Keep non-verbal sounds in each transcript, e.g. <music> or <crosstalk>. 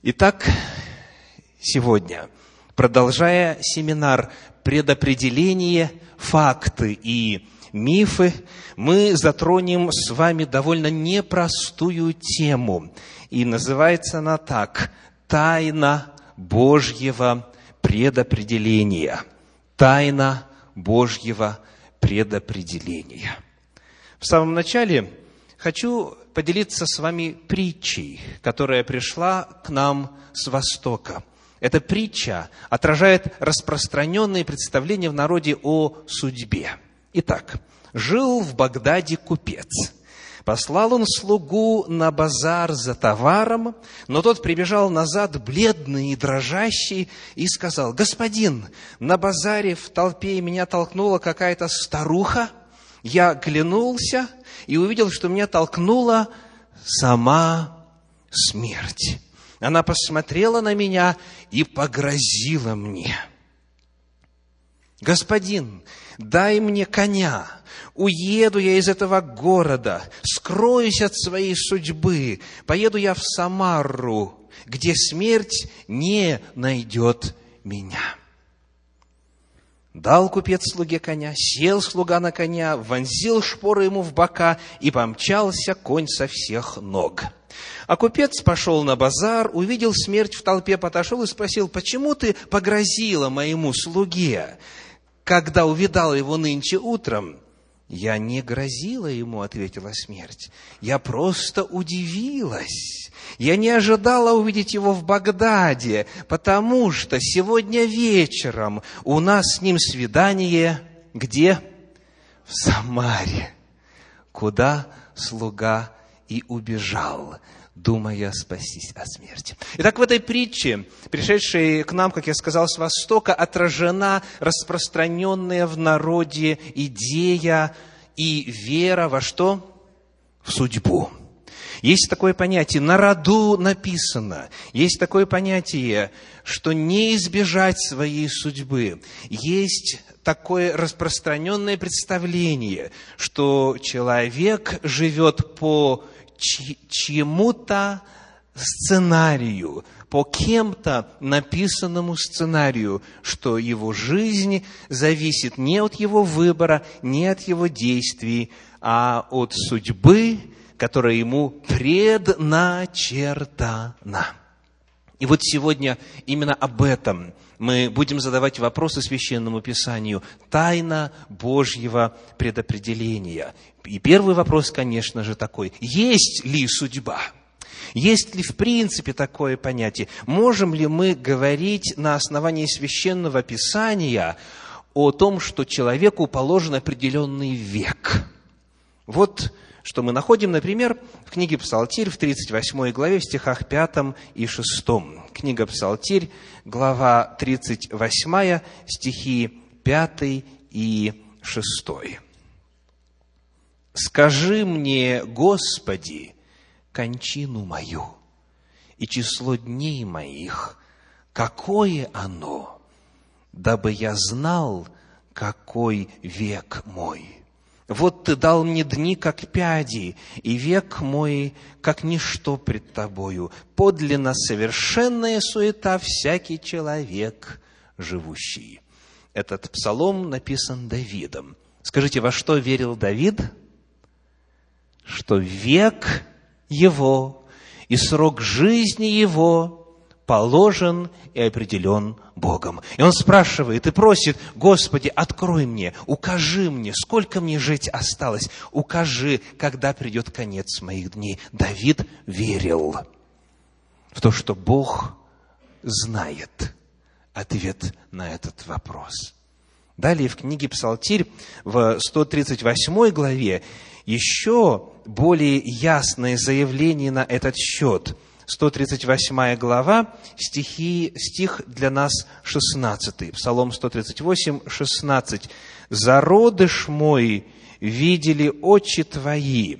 Итак, сегодня, продолжая семинар «Предопределение, факты и мифы», мы затронем с вами довольно непростую тему. И называется она так «Тайна Божьего предопределения». Тайна Божьего предопределения. В самом начале хочу поделиться с вами притчей, которая пришла к нам с Востока. Эта притча отражает распространенные представления в народе о судьбе. Итак, жил в Багдаде купец. Послал он слугу на базар за товаром, но тот прибежал назад, бледный и дрожащий, и сказал, «Господин, на базаре в толпе меня толкнула какая-то старуха, я глянулся и увидел, что меня толкнула сама смерть. Она посмотрела на меня и погрозила мне. Господин, дай мне коня, уеду я из этого города, скроюсь от своей судьбы, поеду я в Самару, где смерть не найдет меня. Дал купец слуге коня, сел слуга на коня, вонзил шпоры ему в бока, и помчался конь со всех ног. А купец пошел на базар, увидел смерть в толпе, подошел и спросил, почему ты погрозила моему слуге, когда увидал его нынче утром? Я не грозила ему, ответила смерть. Я просто удивилась. Я не ожидала увидеть его в Багдаде, потому что сегодня вечером у нас с ним свидание где? В Самаре, куда слуга и убежал, думая спастись от смерти. Итак, в этой притче, пришедшей к нам, как я сказал, с Востока, отражена распространенная в народе идея и вера во что? В судьбу. Есть такое понятие, на роду написано. Есть такое понятие, что не избежать своей судьбы. Есть такое распространенное представление, что человек живет по чьему-то сценарию, по кем-то написанному сценарию, что его жизнь зависит не от его выбора, не от его действий, а от судьбы, которая ему предначертана. И вот сегодня именно об этом мы будем задавать вопросы Священному Писанию. Тайна Божьего предопределения. И первый вопрос, конечно же, такой. Есть ли судьба? Есть ли в принципе такое понятие? Можем ли мы говорить на основании Священного Писания о том, что человеку положен определенный век? Вот что мы находим, например, в книге Псалтирь в 38 главе, в стихах 5 и 6. Книга Псалтирь, глава 38, стихи 5 и 6. «Скажи мне, Господи, кончину мою и число дней моих, какое оно, дабы я знал, какой век мой». Вот ты дал мне дни, как пяди, и век мой, как ничто пред тобою. Подлинно совершенная суета всякий человек живущий. Этот псалом написан Давидом. Скажите, во что верил Давид? Что век его и срок жизни его положен и определен Богом. И он спрашивает и просит, Господи, открой мне, укажи мне, сколько мне жить осталось, укажи, когда придет конец моих дней. Давид верил в то, что Бог знает ответ на этот вопрос. Далее в книге Псалтирь в 138 главе еще более ясное заявление на этот счет – 138 глава, стихи, стих для нас 16. Псалом 138, 16. «Зародыш мой видели очи твои,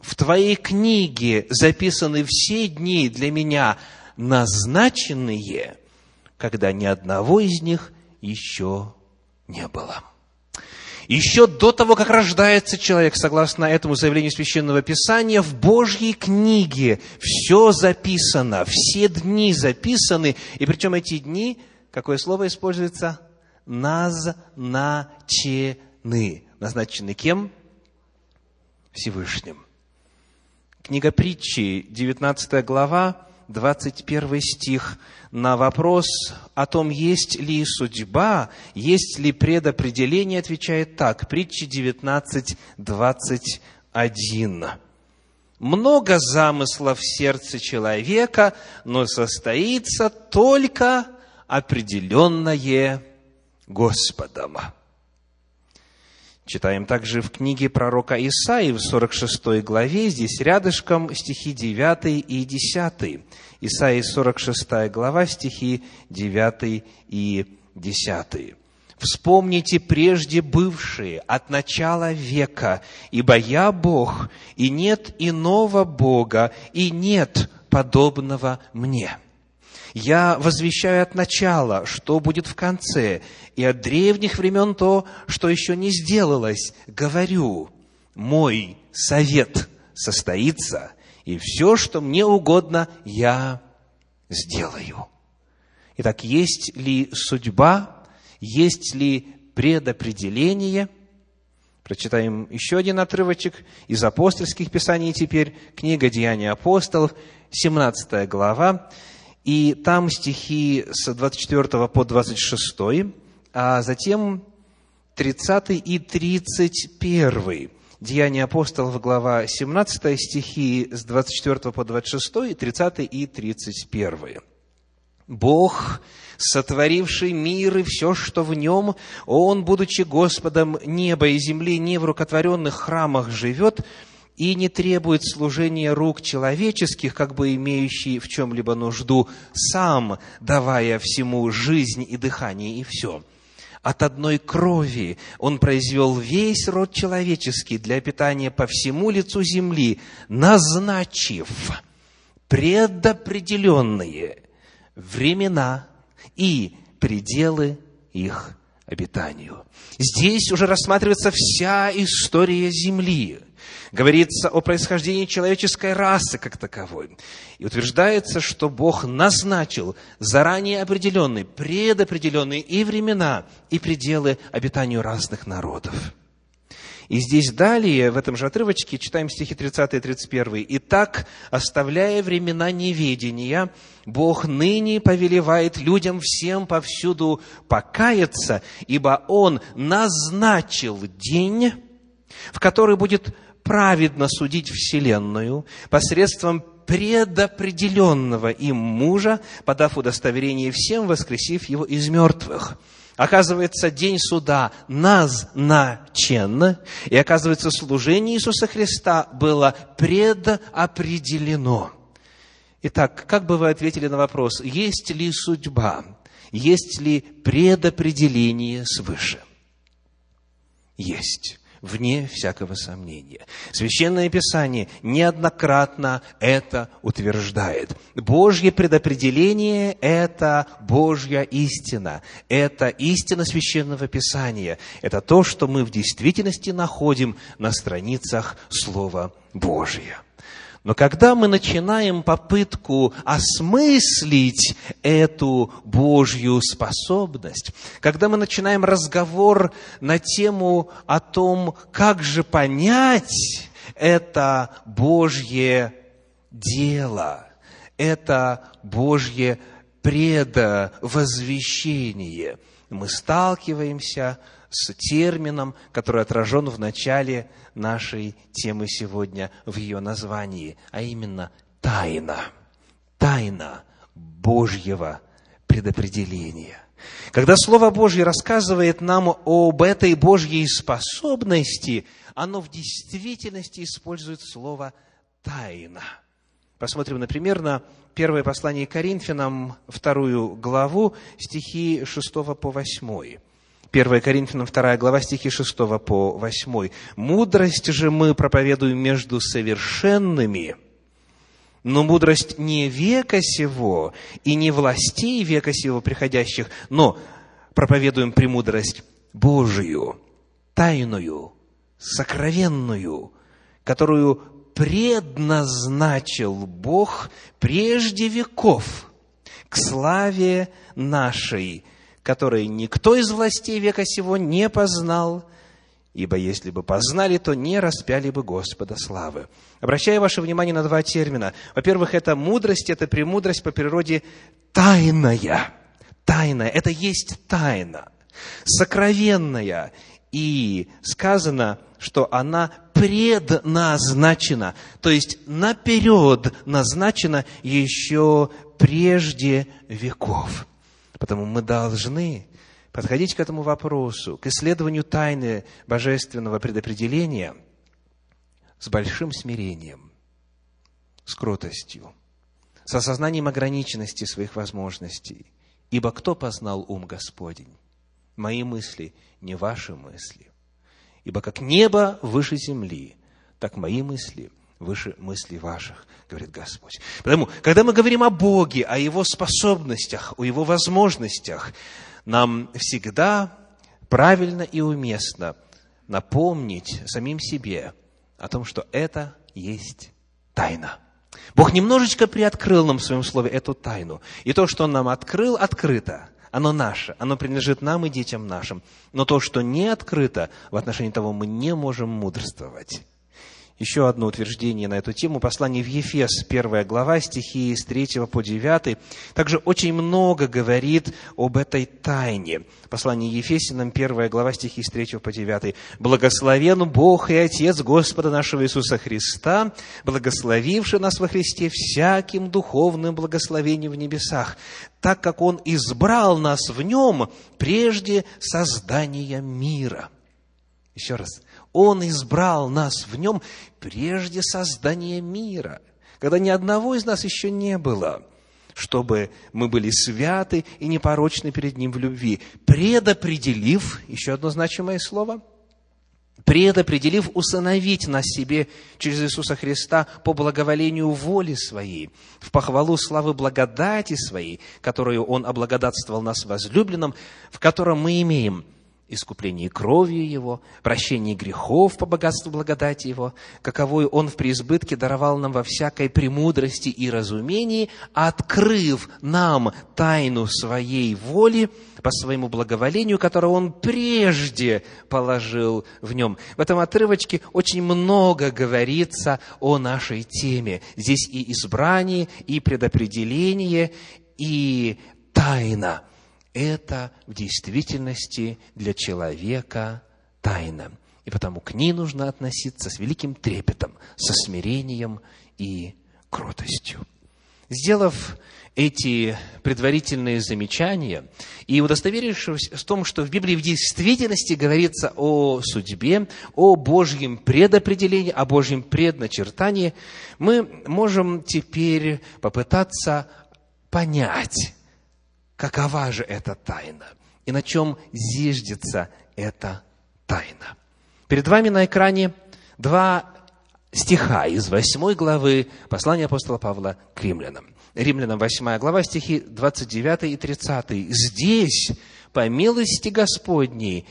в твоей книге записаны все дни для меня, назначенные, когда ни одного из них еще не было». Еще до того, как рождается человек, согласно этому заявлению Священного Писания, в Божьей книге все записано, все дни записаны, и причем эти дни, какое слово используется? Назначены. Назначены кем? Всевышним. Книга притчи, 19 глава, 21 стих, на вопрос о том, есть ли судьба, есть ли предопределение, отвечает так. Притча 19, 21. Много замыслов в сердце человека, но состоится только определенное Господом. Читаем также в книге пророка Исаии в 46 главе, здесь рядышком стихи 9 и 10. Исаии 46 глава, стихи 9 и 10. Вспомните прежде бывшие от начала века, ибо я Бог, и нет иного Бога, и нет подобного мне. Я возвещаю от начала, что будет в конце, и от древних времен то, что еще не сделалось. Говорю, мой совет состоится, и все, что мне угодно, я сделаю. Итак, есть ли судьба, есть ли предопределение? Прочитаем еще один отрывочек из апостольских писаний теперь, книга «Деяния апостолов», 17 глава, и там стихи с 24 по 26, а затем 30 и 31. Деяния апостолов, глава 17, стихи с 24 по 26, 30 и 31. Бог, сотворивший мир и все, что в нем, Он, будучи Господом неба и земли, не в рукотворенных храмах живет, и не требует служения рук человеческих, как бы имеющий в чем-либо нужду, сам давая всему жизнь и дыхание, и все. От одной крови он произвел весь род человеческий для питания по всему лицу земли, назначив предопределенные времена и пределы их обитанию. Здесь уже рассматривается вся история Земли – Говорится о происхождении человеческой расы как таковой. И утверждается, что Бог назначил заранее определенные, предопределенные и времена, и пределы обитанию разных народов. И здесь далее, в этом же отрывочке, читаем стихи 30 и 31. «Итак, оставляя времена неведения, Бог ныне повелевает людям всем повсюду покаяться, ибо Он назначил день, в который будет праведно судить Вселенную посредством предопределенного им мужа, подав удостоверение всем, воскресив его из мертвых. Оказывается, день суда назначен, и оказывается, служение Иисуса Христа было предопределено. Итак, как бы вы ответили на вопрос, есть ли судьба, есть ли предопределение свыше? Есть вне всякого сомнения. Священное Писание неоднократно это утверждает. Божье предопределение – это Божья истина. Это истина Священного Писания. Это то, что мы в действительности находим на страницах Слова Божия. Но когда мы начинаем попытку осмыслить эту Божью способность, когда мы начинаем разговор на тему о том, как же понять это Божье дело, это Божье предвозвещение, мы сталкиваемся с термином, который отражен в начале нашей темы сегодня в ее названии, а именно тайна. Тайна Божьего предопределения. Когда Слово Божье рассказывает нам об этой Божьей способности, оно в действительности использует слово «тайна». Посмотрим, например, на первое послание Коринфянам, вторую главу, стихи 6 по 8. 1 Коринфянам 2 глава, стихи 6 по 8. «Мудрость же мы проповедуем между совершенными, но мудрость не века сего и не властей века сего приходящих, но проповедуем премудрость Божию, тайную, сокровенную, которую предназначил Бог прежде веков к славе нашей, которой никто из властей века сего не познал, ибо если бы познали, то не распяли бы Господа славы. Обращаю ваше внимание на два термина. Во-первых, это мудрость, это премудрость по природе тайная. Тайная, это есть тайна. Сокровенная. И сказано, что она предназначена, то есть наперед назначена еще прежде веков. Потому мы должны подходить к этому вопросу, к исследованию тайны божественного предопределения с большим смирением, с кротостью, с осознанием ограниченности своих возможностей. Ибо кто познал ум Господень? Мои мысли, не ваши мысли. Ибо как небо выше земли, так мои мысли выше мыслей ваших, говорит Господь. Поэтому, когда мы говорим о Боге, о Его способностях, о Его возможностях, нам всегда правильно и уместно напомнить самим себе о том, что это есть тайна. Бог немножечко приоткрыл нам в своем слове эту тайну. И то, что Он нам открыл, открыто. Оно наше, оно принадлежит нам и детям нашим. Но то, что не открыто, в отношении того мы не можем мудрствовать. Еще одно утверждение на эту тему. Послание в Ефес, первая глава, стихи с 3 по 9, также очень много говорит об этой тайне. Послание Ефесиным, первая глава, стихи с 3 по 9. «Благословен Бог и Отец Господа нашего Иисуса Христа, благословивший нас во Христе всяким духовным благословением в небесах, так как Он избрал нас в Нем прежде создания мира». Еще раз – он избрал нас в нем прежде создания мира, когда ни одного из нас еще не было, чтобы мы были святы и непорочны перед Ним в любви, предопределив, еще одно значимое слово, предопределив усыновить нас себе через Иисуса Христа по благоволению воли Своей, в похвалу славы благодати Своей, которую Он облагодатствовал нас возлюбленным, в котором мы имеем искуплении кровью Его, прощении грехов по богатству благодати Его, каковую Он в преизбытке даровал нам во всякой премудрости и разумении, открыв нам тайну Своей воли по Своему благоволению, которое Он прежде положил в Нем. В этом отрывочке очень много говорится о нашей теме. Здесь и избрание, и предопределение, и тайна – это в действительности для человека тайна. И потому к ней нужно относиться с великим трепетом, со смирением и кротостью. Сделав эти предварительные замечания и удостоверившись в том, что в Библии в действительности говорится о судьбе, о Божьем предопределении, о Божьем предначертании, мы можем теперь попытаться понять, какова же эта тайна и на чем зиждется эта тайна. Перед вами на экране два стиха из восьмой главы послания апостола Павла к римлянам. Римлянам 8 глава, стихи 29 и 30. Здесь, по милости Господней,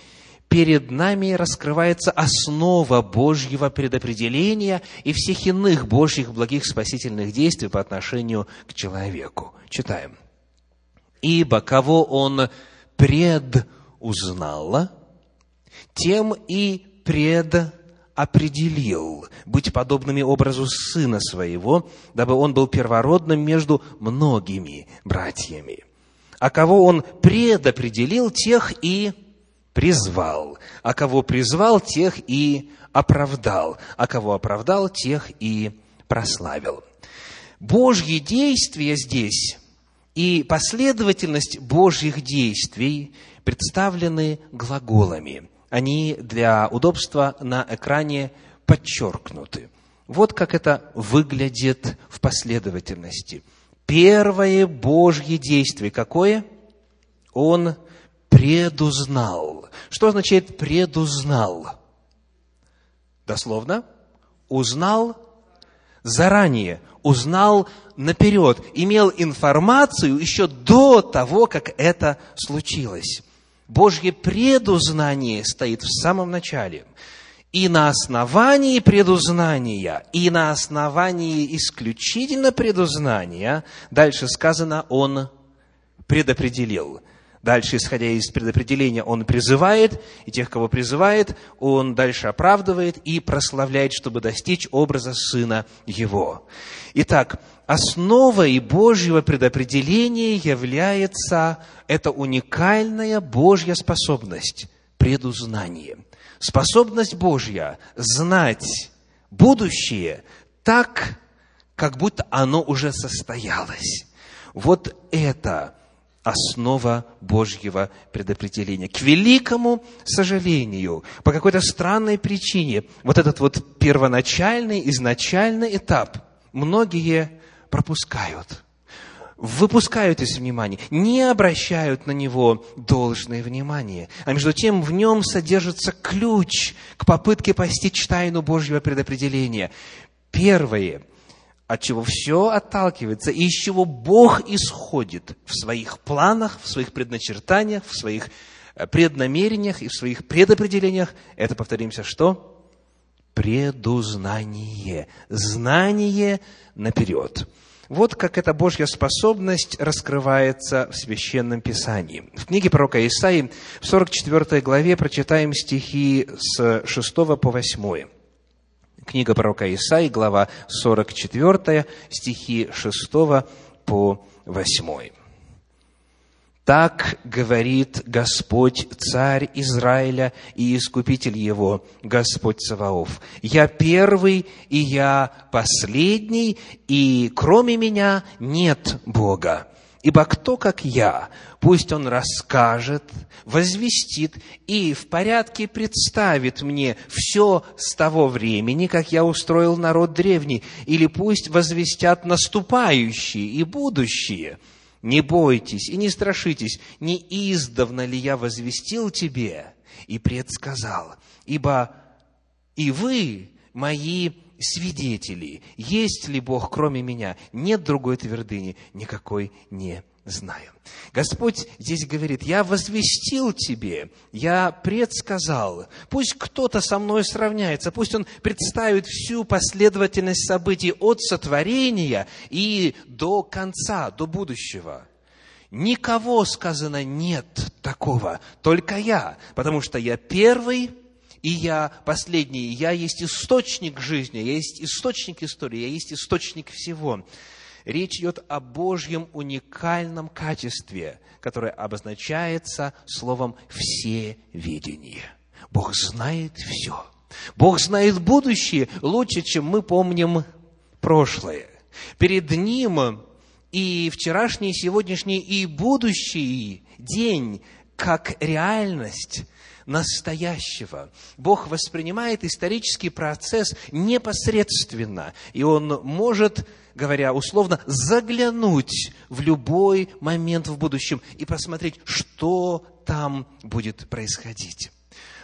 перед нами раскрывается основа Божьего предопределения и всех иных Божьих благих спасительных действий по отношению к человеку. Читаем. Ибо кого он предузнал, тем и предопределил быть подобными образу Сына Своего, дабы Он был первородным между многими братьями. А кого Он предопределил, тех и призвал. А кого призвал, тех и оправдал. А кого оправдал, тех и прославил. Божьи действия здесь и последовательность Божьих действий представлены глаголами. Они для удобства на экране подчеркнуты. Вот как это выглядит в последовательности. Первое Божье действие какое? Он предузнал. Что означает предузнал? Дословно, узнал заранее, узнал наперед, имел информацию еще до того, как это случилось. Божье предузнание стоит в самом начале. И на основании предузнания, и на основании исключительно предузнания, дальше сказано, Он предопределил. Дальше, исходя из предопределения, Он призывает, и тех, кого призывает, Он дальше оправдывает и прославляет, чтобы достичь образа Сына Его. Итак, основой Божьего предопределения является эта уникальная Божья способность – предузнание – способность Божья знать будущее так, как будто оно уже состоялось. Вот это основа Божьего предопределения. К великому сожалению, по какой-то странной причине, вот этот вот первоначальный, изначальный этап многие пропускают – выпускают из внимания, не обращают на него должное внимание. А между тем в нем содержится ключ к попытке постичь тайну Божьего предопределения. Первое, от чего все отталкивается, и из чего Бог исходит в своих планах, в своих предначертаниях, в своих э, преднамерениях и в своих предопределениях, это, повторимся, что? Предузнание. Знание наперед. Вот как эта Божья способность раскрывается в Священном Писании. В книге пророка Исаии в 44 главе прочитаем стихи с 6 по 8. Книга пророка Исаии, глава 44, стихи 6 по 8. Так говорит Господь, Царь Израиля и Искупитель его, Господь Саваоф. Я первый, и я последний, и кроме меня нет Бога. Ибо кто, как я, пусть он расскажет, возвестит и в порядке представит мне все с того времени, как я устроил народ древний, или пусть возвестят наступающие и будущие – не бойтесь и не страшитесь, не издавна ли я возвестил тебе и предсказал, ибо и вы мои свидетели, есть ли Бог кроме меня, нет другой твердыни, никакой не знаю. Господь здесь говорит, я возвестил тебе, я предсказал. Пусть кто-то со мной сравняется, пусть он представит всю последовательность событий от сотворения и до конца, до будущего. Никого, сказано, нет такого, только я, потому что я первый, и я последний, я есть источник жизни, я есть источник истории, я есть источник всего. Речь идет о Божьем уникальном качестве, которое обозначается словом «всеведение». Бог знает все. Бог знает будущее лучше, чем мы помним прошлое. Перед Ним и вчерашний, и сегодняшний, и будущий день как реальность настоящего. Бог воспринимает исторический процесс непосредственно, и Он может говоря условно, заглянуть в любой момент в будущем и посмотреть, что там будет происходить.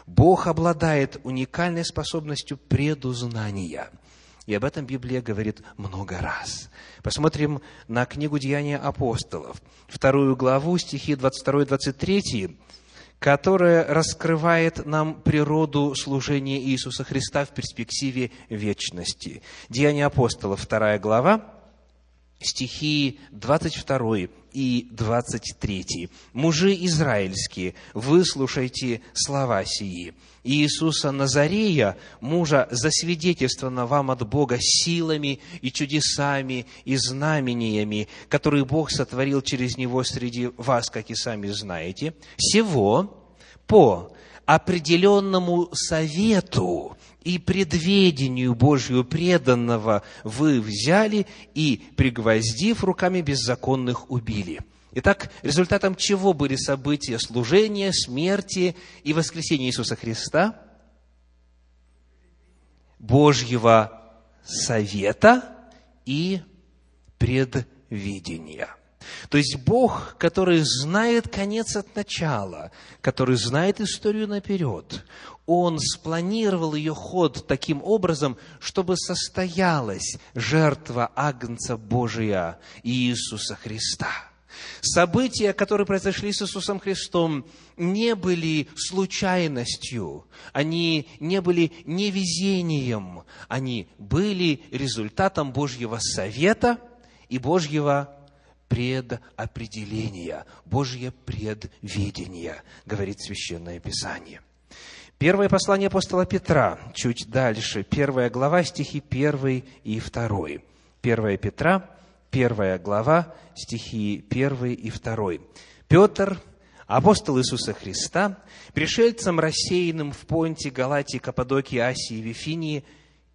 Бог обладает уникальной способностью предузнания. И об этом Библия говорит много раз. Посмотрим на книгу «Деяния апостолов», вторую главу, стихи 22-23 которая раскрывает нам природу служения Иисуса Христа в перспективе вечности. Деяния апостолов, вторая глава, стихи 22 и 23. «Мужи израильские, выслушайте слова сии. Иисуса Назарея, мужа, засвидетельствовано вам от Бога силами и чудесами и знамениями, которые Бог сотворил через Него среди вас, как и сами знаете, всего по определенному совету и предведению Божью преданного вы взяли и, пригвоздив руками беззаконных, убили. Итак, результатом чего были события служения, смерти и воскресения Иисуса Христа? Божьего совета и предвидения. То есть Бог, который знает конец от начала, который знает историю наперед, Он спланировал ее ход таким образом, чтобы состоялась жертва Агнца Божия Иисуса Христа. События, которые произошли с Иисусом Христом, не были случайностью, они не были невезением, они были результатом Божьего совета и Божьего предопределения, Божье предвидение, говорит Священное Писание. Первое послание апостола Петра, чуть дальше, первая глава, стихи 1 и 2. 1 Петра, первая глава, стихи 1 и 2. Петр, апостол Иисуса Христа, пришельцам, рассеянным в Понте, Галатии, Каппадокии, Асии, Вифинии,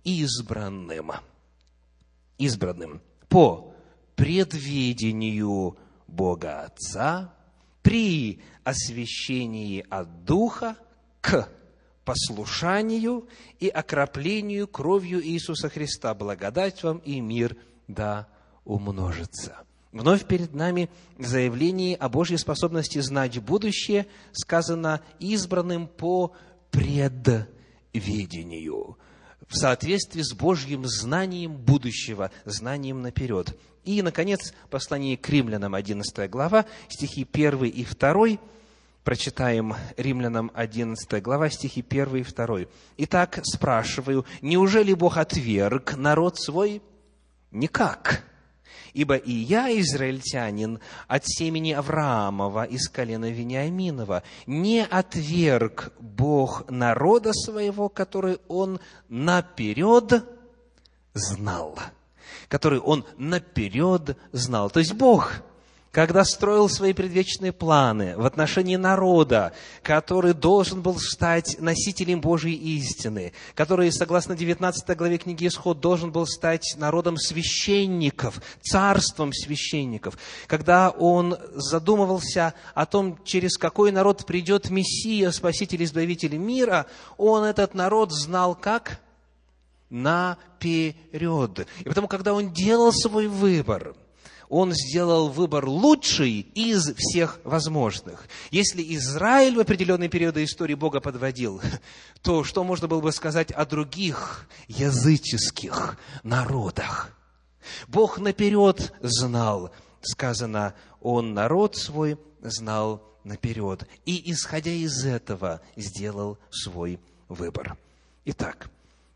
избранным, избранным по предведению Бога Отца при освящении от Духа к послушанию и окроплению кровью Иисуса Христа. Благодать вам и мир да умножится. Вновь перед нами в заявлении о Божьей способности знать будущее сказано избранным по предведению, в соответствии с Божьим знанием будущего, знанием наперед. И, наконец, послание к римлянам, 11 глава, стихи 1 и 2, Прочитаем Римлянам 11 глава, стихи 1 и 2. «Итак, спрашиваю, неужели Бог отверг народ свой? Никак. Ибо и я, израильтянин, от семени Авраамова из колена Вениаминова, не отверг Бог народа своего, который Он наперед знал». Который Он наперед знал. То есть Бог когда строил свои предвечные планы в отношении народа, который должен был стать носителем Божьей истины, который, согласно 19 главе книги Исход, должен был стать народом священников, царством священников, когда он задумывался о том, через какой народ придет Мессия, Спаситель, Избавитель мира, он этот народ знал как? Наперед. И потому, когда он делал свой выбор – он сделал выбор лучший из всех возможных. Если Израиль в определенные периоды истории Бога подводил, то что можно было бы сказать о других языческих народах? Бог наперед знал, сказано, Он народ свой знал наперед. И, исходя из этого, сделал свой выбор. Итак,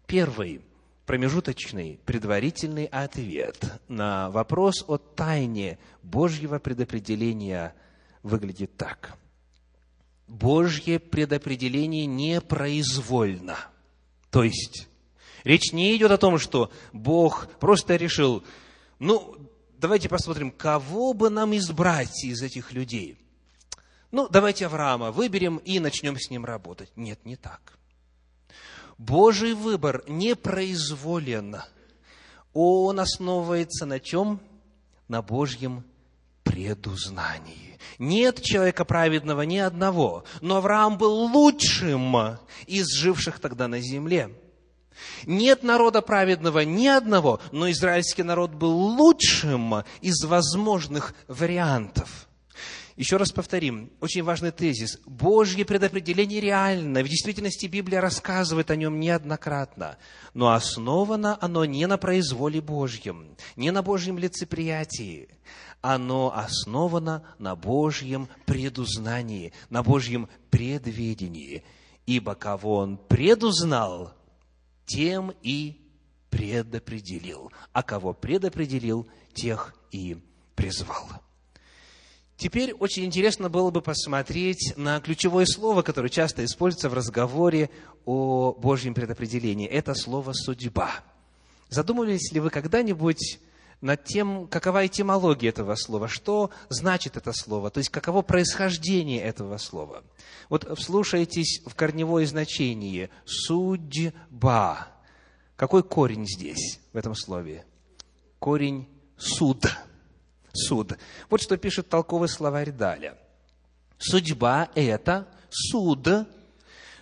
первый промежуточный, предварительный ответ на вопрос о тайне Божьего предопределения выглядит так. Божье предопределение непроизвольно. То есть, речь не идет о том, что Бог просто решил, ну, давайте посмотрим, кого бы нам избрать из этих людей. Ну, давайте Авраама выберем и начнем с ним работать. Нет, не так. Божий выбор не произволен. Он основывается на чем? На Божьем предузнании. Нет человека праведного ни одного, но Авраам был лучшим из живших тогда на земле. Нет народа праведного ни одного, но израильский народ был лучшим из возможных вариантов. Еще раз повторим, очень важный тезис. Божье предопределение реально. В действительности Библия рассказывает о нем неоднократно. Но основано оно не на произволе Божьем, не на Божьем лицеприятии. Оно основано на Божьем предузнании, на Божьем предведении. Ибо кого Он предузнал, тем и предопределил. А кого предопределил, тех и призвал. Теперь очень интересно было бы посмотреть на ключевое слово, которое часто используется в разговоре о Божьем предопределении. Это слово «судьба». Задумывались ли вы когда-нибудь над тем, какова этимология этого слова, что значит это слово, то есть каково происхождение этого слова. Вот вслушайтесь в корневое значение «судьба». Какой корень здесь, в этом слове? Корень «суд» суд. Вот что пишет толковый словарь Даля. Судьба – это суд,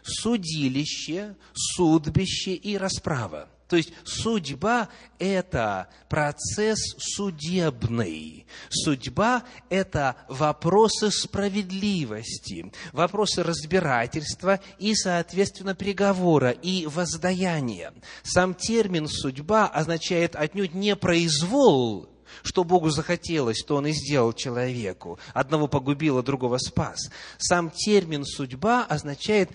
судилище, судбище и расправа. То есть судьба – это процесс судебный. Судьба – это вопросы справедливости, вопросы разбирательства и, соответственно, приговора и воздаяния. Сам термин «судьба» означает отнюдь не произвол, Что Богу захотелось, то Он и сделал человеку. Одного погубил, а другого спас. Сам термин «судьба» означает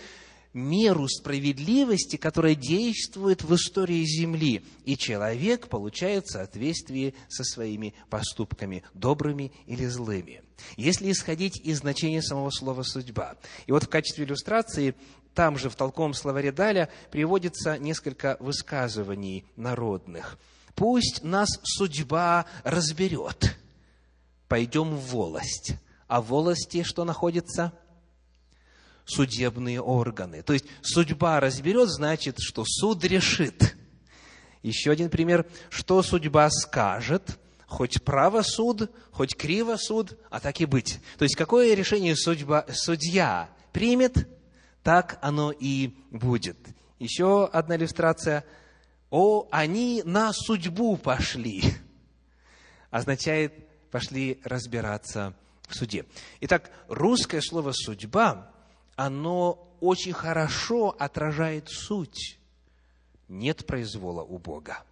меру справедливости, которая действует в истории Земли. И человек получает в соответствии со своими поступками, добрыми или злыми. Если исходить из значения самого слова «судьба». И вот в качестве иллюстрации там же в толковом словаре Даля приводится несколько высказываний народных. «Пусть нас судьба разберет. Пойдем в волость». А в волости что находится? Судебные органы. То есть судьба разберет, значит, что суд решит. Еще один пример. Что судьба скажет, хоть право суд, хоть криво суд, а так и быть. То есть какое решение судьба, судья примет, так оно и будет. Еще одна иллюстрация. О, они на судьбу пошли. <laughs> Означает, пошли разбираться в суде. Итак, русское слово «судьба», оно очень хорошо отражает суть. Нет произвола у Бога.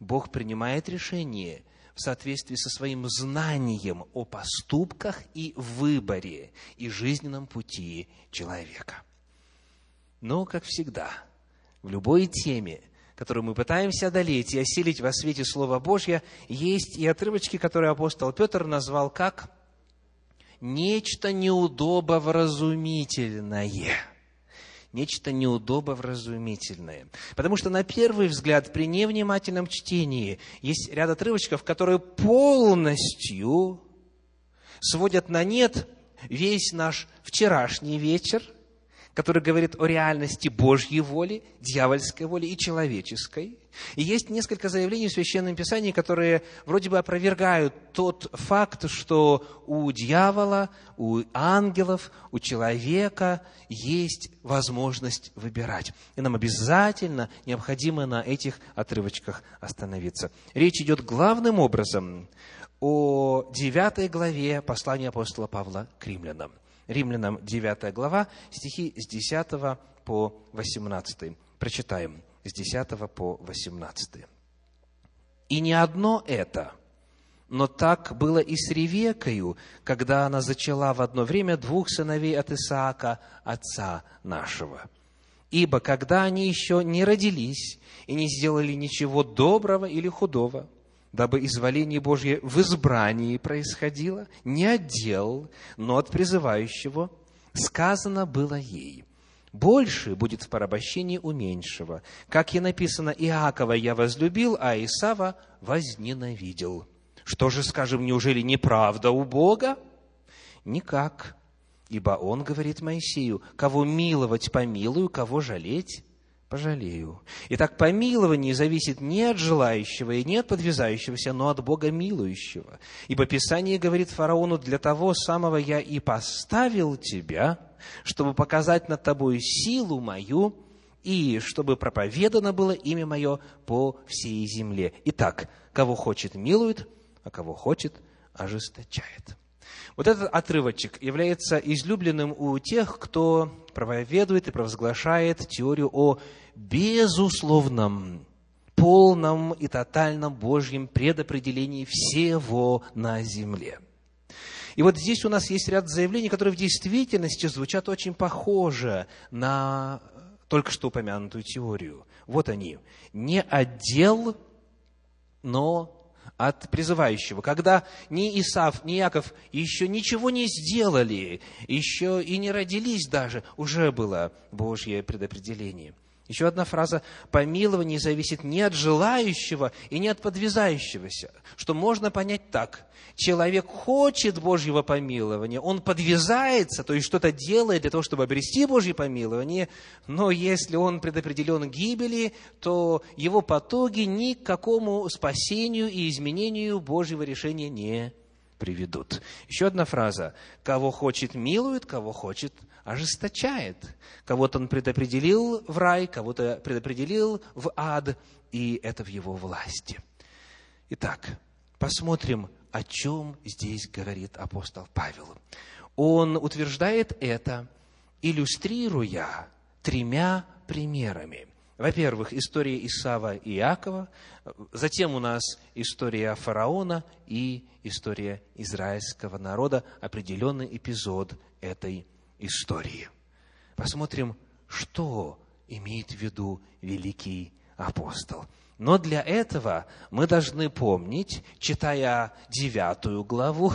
Бог принимает решение в соответствии со своим знанием о поступках и выборе и жизненном пути человека. Но, как всегда, в любой теме, которую мы пытаемся одолеть и осилить во свете Слова Божьего, есть и отрывочки, которые апостол Петр назвал как «нечто неудобовразумительное». Нечто неудобовразумительное. Потому что на первый взгляд, при невнимательном чтении, есть ряд отрывочков, которые полностью сводят на нет весь наш вчерашний вечер – который говорит о реальности Божьей воли, дьявольской воли и человеческой. И есть несколько заявлений в Священном Писании, которые вроде бы опровергают тот факт, что у дьявола, у ангелов, у человека есть возможность выбирать. И нам обязательно необходимо на этих отрывочках остановиться. Речь идет главным образом о девятой главе послания апостола Павла к римлянам – Римлянам 9 глава, стихи с 10 по 18. Прочитаем с 10 по 18. «И не одно это, но так было и с Ревекою, когда она зачала в одно время двух сыновей от Исаака, отца нашего. Ибо когда они еще не родились и не сделали ничего доброго или худого – дабы изволение Божье в избрании происходило, не от дел, но от призывающего, сказано было ей, больше будет в порабощении у меньшего. Как и написано, Иакова я возлюбил, а Исава возненавидел. Что же, скажем, неужели неправда у Бога? Никак. Ибо Он говорит Моисею, кого миловать помилую, кого жалеть пожалею. Итак, помилование зависит не от желающего и не от подвязающегося, но от Бога милующего. Ибо Писание говорит фараону, для того самого я и поставил тебя, чтобы показать над тобой силу мою, и чтобы проповедано было имя мое по всей земле. Итак, кого хочет, милует, а кого хочет, ожесточает. Вот этот отрывочек является излюбленным у тех, кто проповедует и провозглашает теорию о безусловном, полном и тотальном Божьем предопределении всего на земле. И вот здесь у нас есть ряд заявлений, которые в действительности звучат очень похоже на только что упомянутую теорию. Вот они. Не отдел, но от призывающего. Когда ни Исав, ни Яков еще ничего не сделали, еще и не родились даже, уже было Божье предопределение – еще одна фраза. Помилование зависит не от желающего и не от подвязающегося. Что можно понять так. Человек хочет Божьего помилования, он подвязается, то есть что-то делает для того, чтобы обрести Божье помилование, но если он предопределен гибели, то его потуги ни к какому спасению и изменению Божьего решения не приведут. Еще одна фраза. Кого хочет, милует, кого хочет, ожесточает. Кого-то он предопределил в рай, кого-то предопределил в ад, и это в его власти. Итак, посмотрим, о чем здесь говорит апостол Павел. Он утверждает это, иллюстрируя тремя примерами. во-первых, история Исава и Иакова, затем у нас история фараона и история израильского народа, определенный эпизод этой истории. Посмотрим, что имеет в виду великий апостол. Но для этого мы должны помнить, читая девятую главу,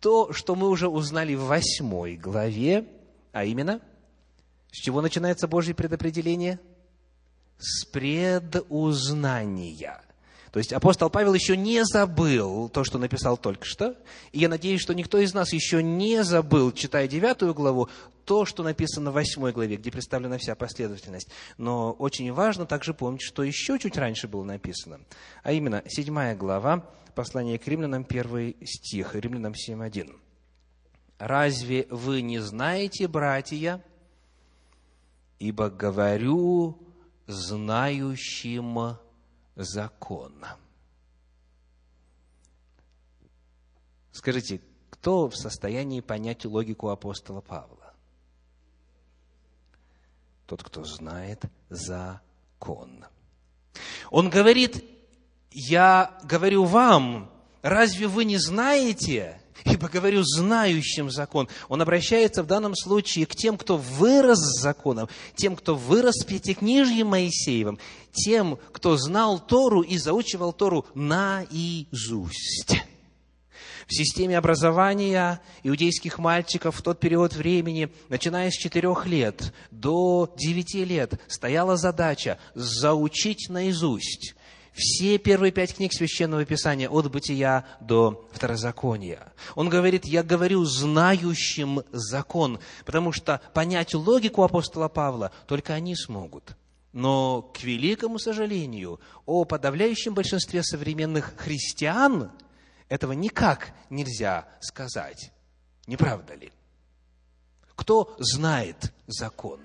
то, что мы уже узнали в восьмой главе, а именно, с чего начинается Божье предопределение – с предузнания. То есть апостол Павел еще не забыл то, что написал только что. И я надеюсь, что никто из нас еще не забыл, читая девятую главу, то, что написано в восьмой главе, где представлена вся последовательность. Но очень важно также помнить, что еще чуть раньше было написано. А именно, седьмая глава, послание к римлянам, первый стих, римлянам 7.1. «Разве вы не знаете, братья, ибо говорю знающим закон. Скажите, кто в состоянии понять логику апостола Павла? Тот, кто знает закон. Он говорит, я говорю вам, разве вы не знаете, ибо говорю знающим закон. Он обращается в данном случае к тем, кто вырос с законом, тем, кто вырос с пятикнижьем Моисеевым, тем, кто знал Тору и заучивал Тору наизусть. В системе образования иудейских мальчиков в тот период времени, начиная с четырех лет до девяти лет, стояла задача заучить наизусть все первые пять книг Священного Писания, от Бытия до Второзакония. Он говорит, я говорю знающим закон, потому что понять логику апостола Павла только они смогут. Но, к великому сожалению, о подавляющем большинстве современных христиан этого никак нельзя сказать. Не правда ли? Кто знает закон?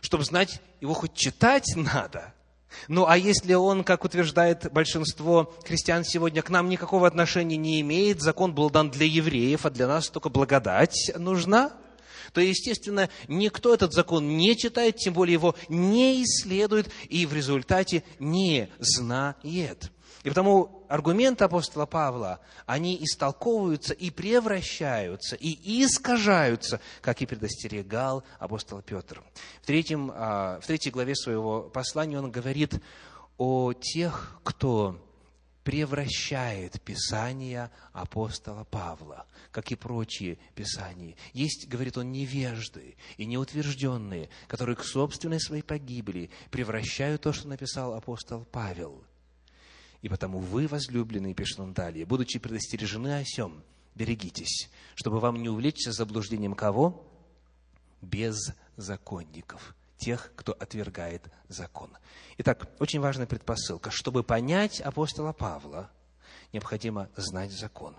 Чтобы знать, его хоть читать надо – ну а если он, как утверждает большинство христиан сегодня, к нам никакого отношения не имеет, закон был дан для евреев, а для нас только благодать нужна, то, естественно, никто этот закон не читает, тем более его не исследует и в результате не знает. И потому аргументы апостола Павла, они истолковываются и превращаются, и искажаются, как и предостерегал апостол Петр. В, третьем, а, в третьей главе своего послания он говорит о тех, кто превращает Писание апостола Павла, как и прочие Писания. Есть, говорит он, невежды и неутвержденные, которые к собственной своей погибели превращают то, что написал апостол Павел – и потому вы, возлюбленные, пишет он далее, будучи предостережены о сем, берегитесь, чтобы вам не увлечься заблуждением кого? Беззаконников, тех, кто отвергает закон. Итак, очень важная предпосылка. Чтобы понять апостола Павла, необходимо знать закон.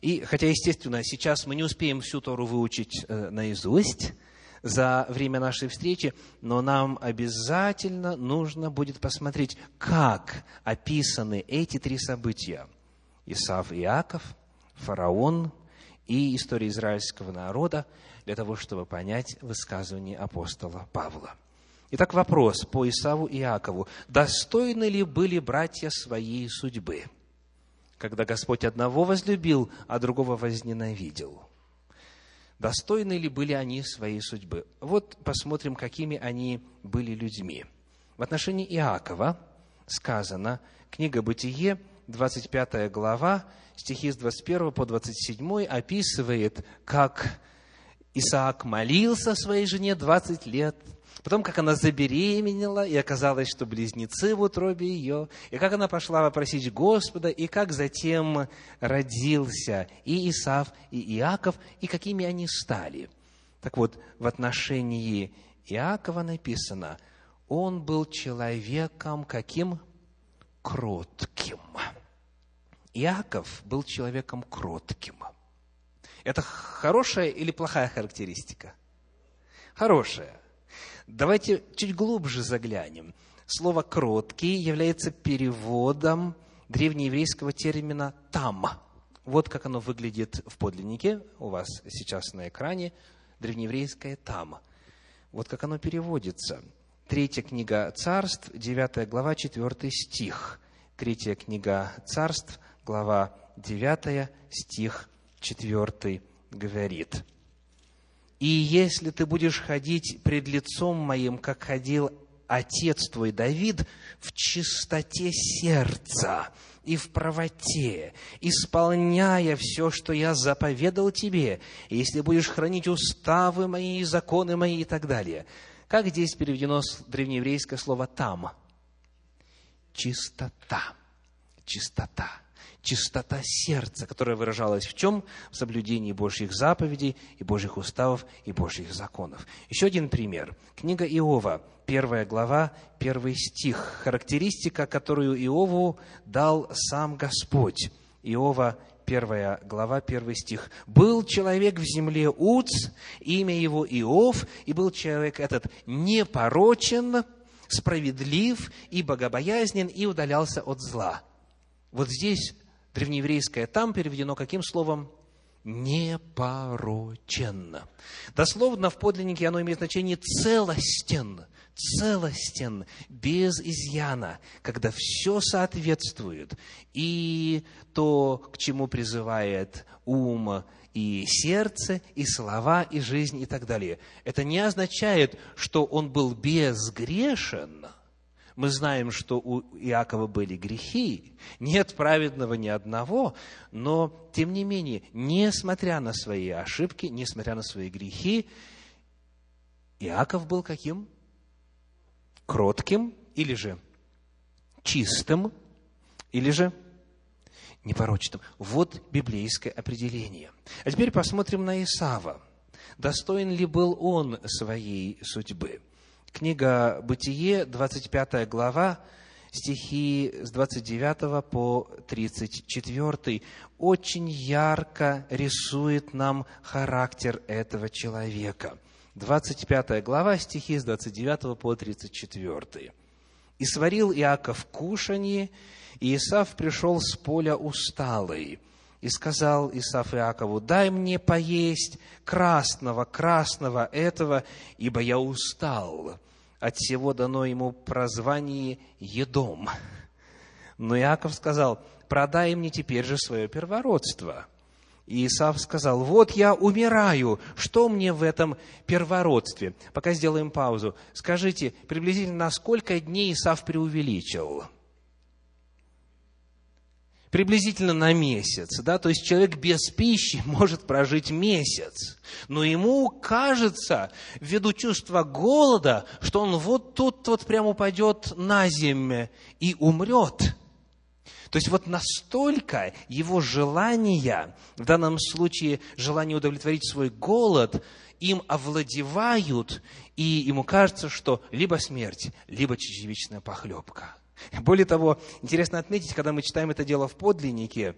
И хотя, естественно, сейчас мы не успеем всю Тору выучить э, наизусть, за время нашей встречи, но нам обязательно нужно будет посмотреть, как описаны эти три события. Исав и Иаков, фараон и история израильского народа, для того, чтобы понять высказывание апостола Павла. Итак, вопрос по Исаву и Иакову. Достойны ли были братья своей судьбы, когда Господь одного возлюбил, а другого возненавидел? Достойны ли были они своей судьбы. Вот посмотрим, какими они были людьми. В отношении Иакова сказано, книга «Бытие», 25 глава, стихи с 21 по 27 описывает, как Исаак молился своей жене 20 лет – Потом, как она забеременела, и оказалось, что близнецы в утробе ее, и как она пошла вопросить Господа, и как затем родился и Исав, и Иаков, и какими они стали. Так вот, в отношении Иакова написано, он был человеком каким? Кротким. Иаков был человеком кротким. Это хорошая или плохая характеристика? Хорошая. Давайте чуть глубже заглянем. Слово «кроткий» является переводом древнееврейского термина «там». Вот как оно выглядит в подлиннике, у вас сейчас на экране, древнееврейское «там». Вот как оно переводится. третья книга Царств, девятая глава, четвертый стих. Третья книга Царств, глава девятая, стих четвертый говорит. «И если ты будешь ходить пред лицом моим, как ходил отец твой Давид, в чистоте сердца и в правоте, исполняя все, что я заповедал тебе, если будешь хранить уставы мои, законы мои и так далее». Как здесь переведено древнееврейское слово «там»? Чистота. Чистота чистота сердца, которая выражалась в чем? В соблюдении Божьих заповедей и Божьих уставов и Божьих законов. Еще один пример. Книга Иова, первая глава, первый стих. Характеристика, которую Иову дал сам Господь. Иова, первая глава, первый стих. «Был человек в земле Уц, имя его Иов, и был человек этот непорочен, справедлив и богобоязнен, и удалялся от зла». Вот здесь древнееврейское там переведено каким словом? Непороченно. Дословно в подлиннике оно имеет значение целостен, целостен, без изъяна, когда все соответствует и то, к чему призывает ум, и сердце, и слова, и жизнь, и так далее. Это не означает, что он был безгрешен – мы знаем, что у Иакова были грехи, нет праведного ни одного, но, тем не менее, несмотря на свои ошибки, несмотря на свои грехи, Иаков был каким? Кротким или же чистым, или же непорочным. Вот библейское определение. А теперь посмотрим на Исава. Достоин ли был он своей судьбы? Книга «Бытие», 25 глава, стихи с 29 по 34, очень ярко рисует нам характер этого человека. 25 глава, стихи с 29 по 34. «И сварил Иаков кушанье, и Исав пришел с поля усталый, и сказал Исаф Иакову, дай мне поесть красного, красного этого, ибо я устал. От всего дано ему прозвание Едом. Но Иаков сказал, продай мне теперь же свое первородство. И Исав сказал, вот я умираю, что мне в этом первородстве? Пока сделаем паузу. Скажите, приблизительно на сколько дней Исав преувеличил? Приблизительно на месяц, да, то есть человек без пищи <laughs> может прожить месяц, но ему кажется, ввиду чувства голода, что он вот тут вот прямо упадет на землю и умрет. То есть вот настолько его желания, в данном случае желание удовлетворить свой голод, им овладевают, и ему кажется, что либо смерть, либо чечевичная похлебка – более того, интересно отметить, когда мы читаем это дело в подлиннике,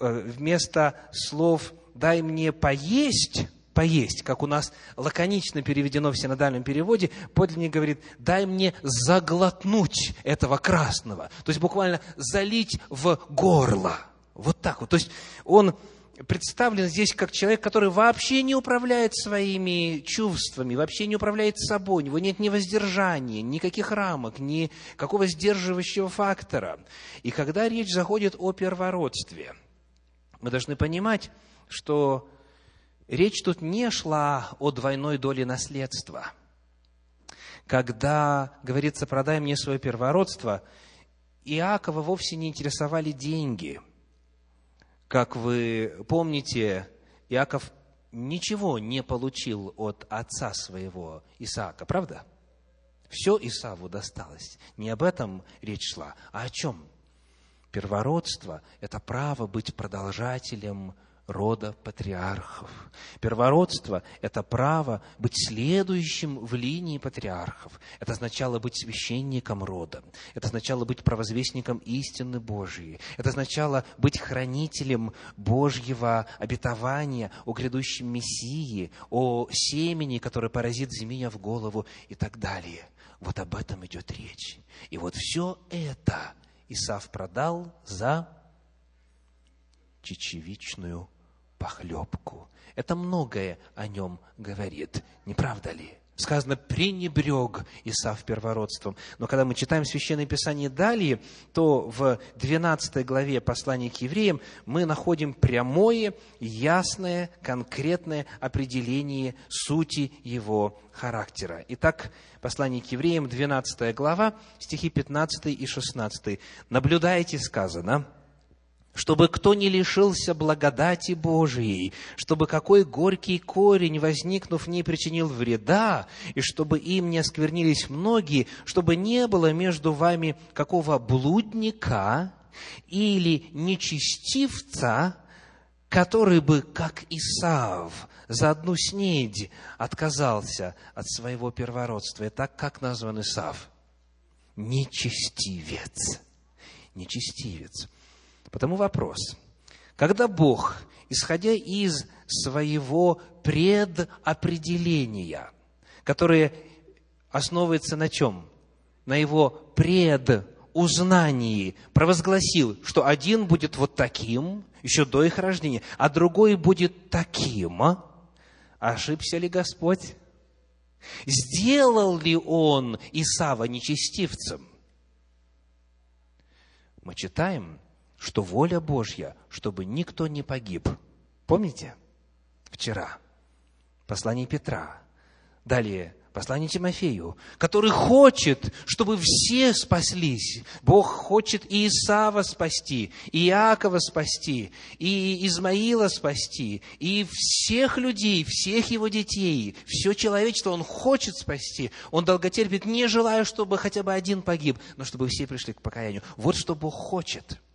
э, вместо слов «дай мне поесть», поесть, как у нас лаконично переведено в синодальном переводе, подлинник говорит, дай мне заглотнуть этого красного. То есть буквально залить в горло. Вот так вот. То есть он представлен здесь как человек, который вообще не управляет своими чувствами, вообще не управляет собой, у него нет ни воздержания, никаких рамок, ни какого сдерживающего фактора. И когда речь заходит о первородстве, мы должны понимать, что речь тут не шла о двойной доле наследства. Когда говорится «продай мне свое первородство», Иакова вовсе не интересовали деньги – как вы помните, Иаков ничего не получил от отца своего Исаака, правда? Все Исаву досталось. Не об этом речь шла, а о чем? Первородство – это право быть продолжателем рода патриархов. Первородство – это право быть следующим в линии патриархов. Это означало быть священником рода. Это означало быть провозвестником истины Божьей. Это означало быть хранителем Божьего обетования о грядущем Мессии, о семени, которое поразит змея в голову и так далее. Вот об этом идет речь. И вот все это Исав продал за чечевичную похлебку. Это многое о нем говорит, не правда ли? сказано, пренебрег Исав первородством. Но когда мы читаем Священное Писание далее, то в 12 главе послания к евреям мы находим прямое, ясное, конкретное определение сути его характера. Итак, послание к евреям, 12 глава, стихи 15 и 16. «Наблюдайте, сказано, чтобы кто не лишился благодати Божией, чтобы какой горький корень, возникнув, не причинил вреда, и чтобы им не осквернились многие, чтобы не было между вами какого блудника или нечестивца, который бы, как Исав, за одну снедь отказался от своего первородства. И так как назван Исав? Нечестивец. Нечестивец. Потому вопрос. Когда Бог, исходя из своего предопределения, которое основывается на чем? На его предузнании, провозгласил, что один будет вот таким, еще до их рождения, а другой будет таким. А? Ошибся ли Господь? Сделал ли он Исава нечестивцем? Мы читаем, что воля Божья, чтобы никто не погиб. Помните? Вчера. Послание Петра. Далее послание Тимофею, который хочет, чтобы все спаслись. Бог хочет и Исава спасти, и Иакова спасти, и Измаила спасти, и всех людей, всех его детей, все человечество Он хочет спасти. Он долготерпит, не желая, чтобы хотя бы один погиб, но чтобы все пришли к покаянию. Вот что Бог хочет –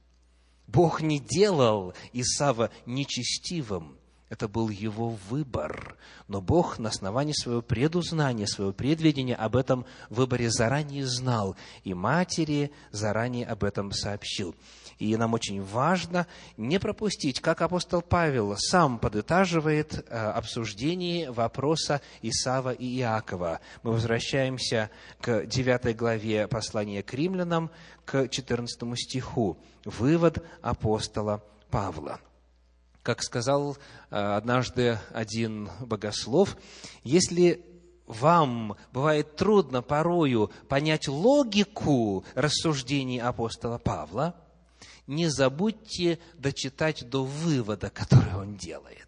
Бог не делал Исава нечестивым. Это был его выбор. Но Бог на основании своего предузнания, своего предвидения об этом выборе заранее знал. И матери заранее об этом сообщил. И нам очень важно не пропустить, как апостол Павел сам подытаживает э, обсуждение вопроса Исава и Иакова. Мы возвращаемся к 9 главе послания к римлянам, к 14 стиху. Вывод апостола Павла. Как сказал э, однажды один богослов, если вам бывает трудно порою понять логику рассуждений апостола Павла – не забудьте дочитать до вывода, который он делает.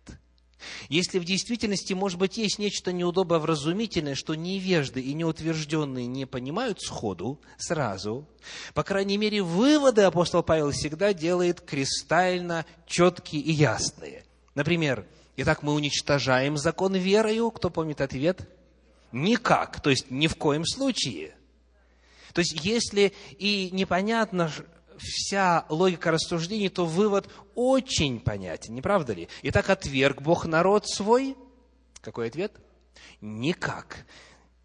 Если в действительности, может быть, есть нечто неудобовразумительное, что невежды и неутвержденные не понимают сходу, сразу, по крайней мере, выводы апостол Павел всегда делает кристально четкие и ясные. Например, итак, мы уничтожаем закон верою. Кто помнит ответ? Никак, то есть ни в коем случае. То есть, если и непонятно, вся логика рассуждений, то вывод очень понятен, не правда ли? Итак, отверг Бог народ свой. Какой ответ? Никак.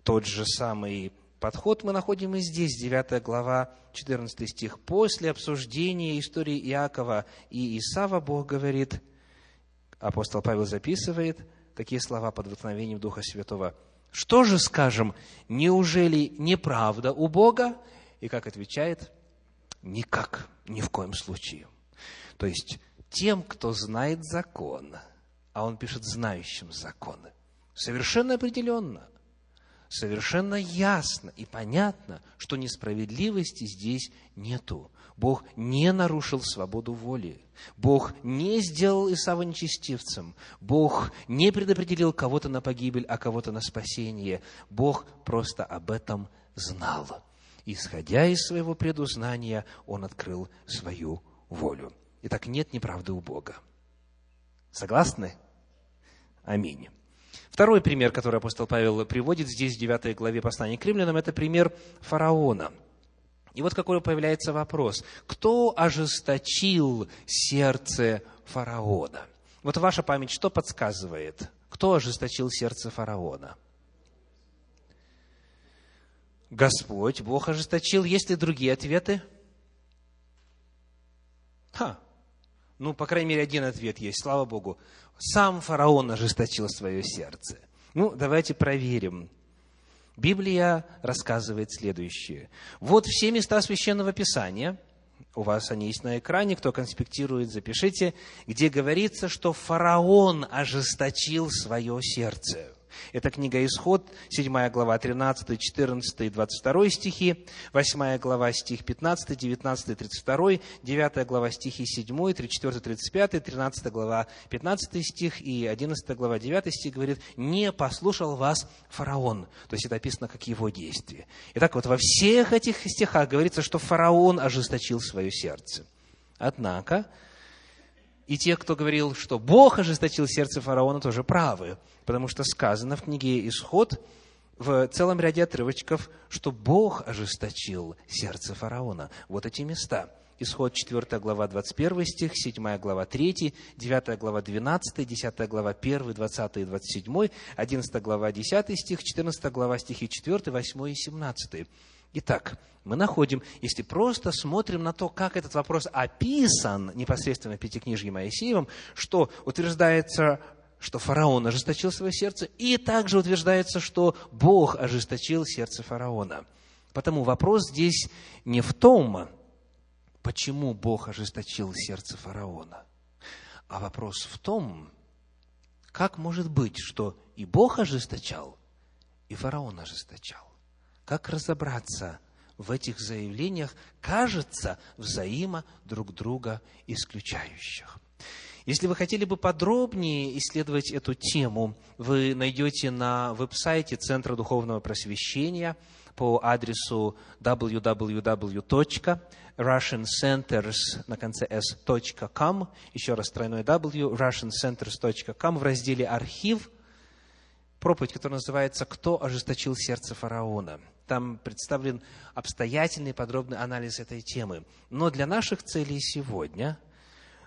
Тот же самый подход мы находим и здесь, 9 глава, 14 стих. После обсуждения истории Иакова и Исава Бог говорит, апостол Павел записывает такие слова под вдохновением Духа Святого. Что же скажем, неужели неправда у Бога? И как отвечает Никак, ни в коем случае. То есть тем, кто знает закон, а он пишет знающим законы, совершенно определенно, совершенно ясно и понятно, что несправедливости здесь нету. Бог не нарушил свободу воли. Бог не сделал Исава нечестивцем. Бог не предопределил кого-то на погибель, а кого-то на спасение. Бог просто об этом знал. Исходя из своего предузнания, он открыл свою волю. Итак, нет неправды у Бога. Согласны? Аминь. Второй пример, который апостол Павел приводит здесь, в 9 главе послания к римлянам, это пример фараона. И вот какой появляется вопрос. Кто ожесточил сердце фараона? Вот ваша память что подсказывает? Кто ожесточил сердце фараона? Господь, Бог ожесточил. Есть ли другие ответы? Ха. Ну, по крайней мере, один ответ есть, слава Богу. Сам фараон ожесточил свое сердце. Ну, давайте проверим. Библия рассказывает следующее. Вот все места Священного Писания, у вас они есть на экране, кто конспектирует, запишите, где говорится, что фараон ожесточил свое сердце. Это книга Исход, 7 глава, 13, 14 и 22 стихи, 8 глава, стих 15, 19, 32, 9 глава, стихи 7, 34, 35, 13 глава, 15 стих и 11 глава, 9 стих говорит, «Не послушал вас фараон». То есть это описано как его действие. Итак, вот во всех этих стихах говорится, что фараон ожесточил свое сердце. Однако, и те, кто говорил, что Бог ожесточил сердце фараона, тоже правы, потому что сказано в книге «Исход» в целом ряде отрывочков, что Бог ожесточил сердце фараона. Вот эти места. Исход 4 глава 21 стих, 7 глава 3, 9 глава 12, 10 глава 1, 20 и 27, 11 глава 10 стих, 14 глава стихи 4, 8 и 17. Итак, мы находим, если просто смотрим на то, как этот вопрос описан непосредственно в Пятикнижье Моисеевым, что утверждается, что фараон ожесточил свое сердце, и также утверждается, что Бог ожесточил сердце фараона. Потому вопрос здесь не в том, почему Бог ожесточил сердце фараона, а вопрос в том, как может быть, что и Бог ожесточал, и фараон ожесточал. Как разобраться в этих заявлениях, кажется, взаимо друг друга исключающих? Если вы хотели бы подробнее исследовать эту тему, вы найдете на веб-сайте Центра Духовного Просвещения по адресу www.russiancenters на конце s.com, еще раз тройной w, russiancenters.com в разделе «Архив» проповедь, которая называется «Кто ожесточил сердце фараона?». Там представлен обстоятельный подробный анализ этой темы. Но для наших целей сегодня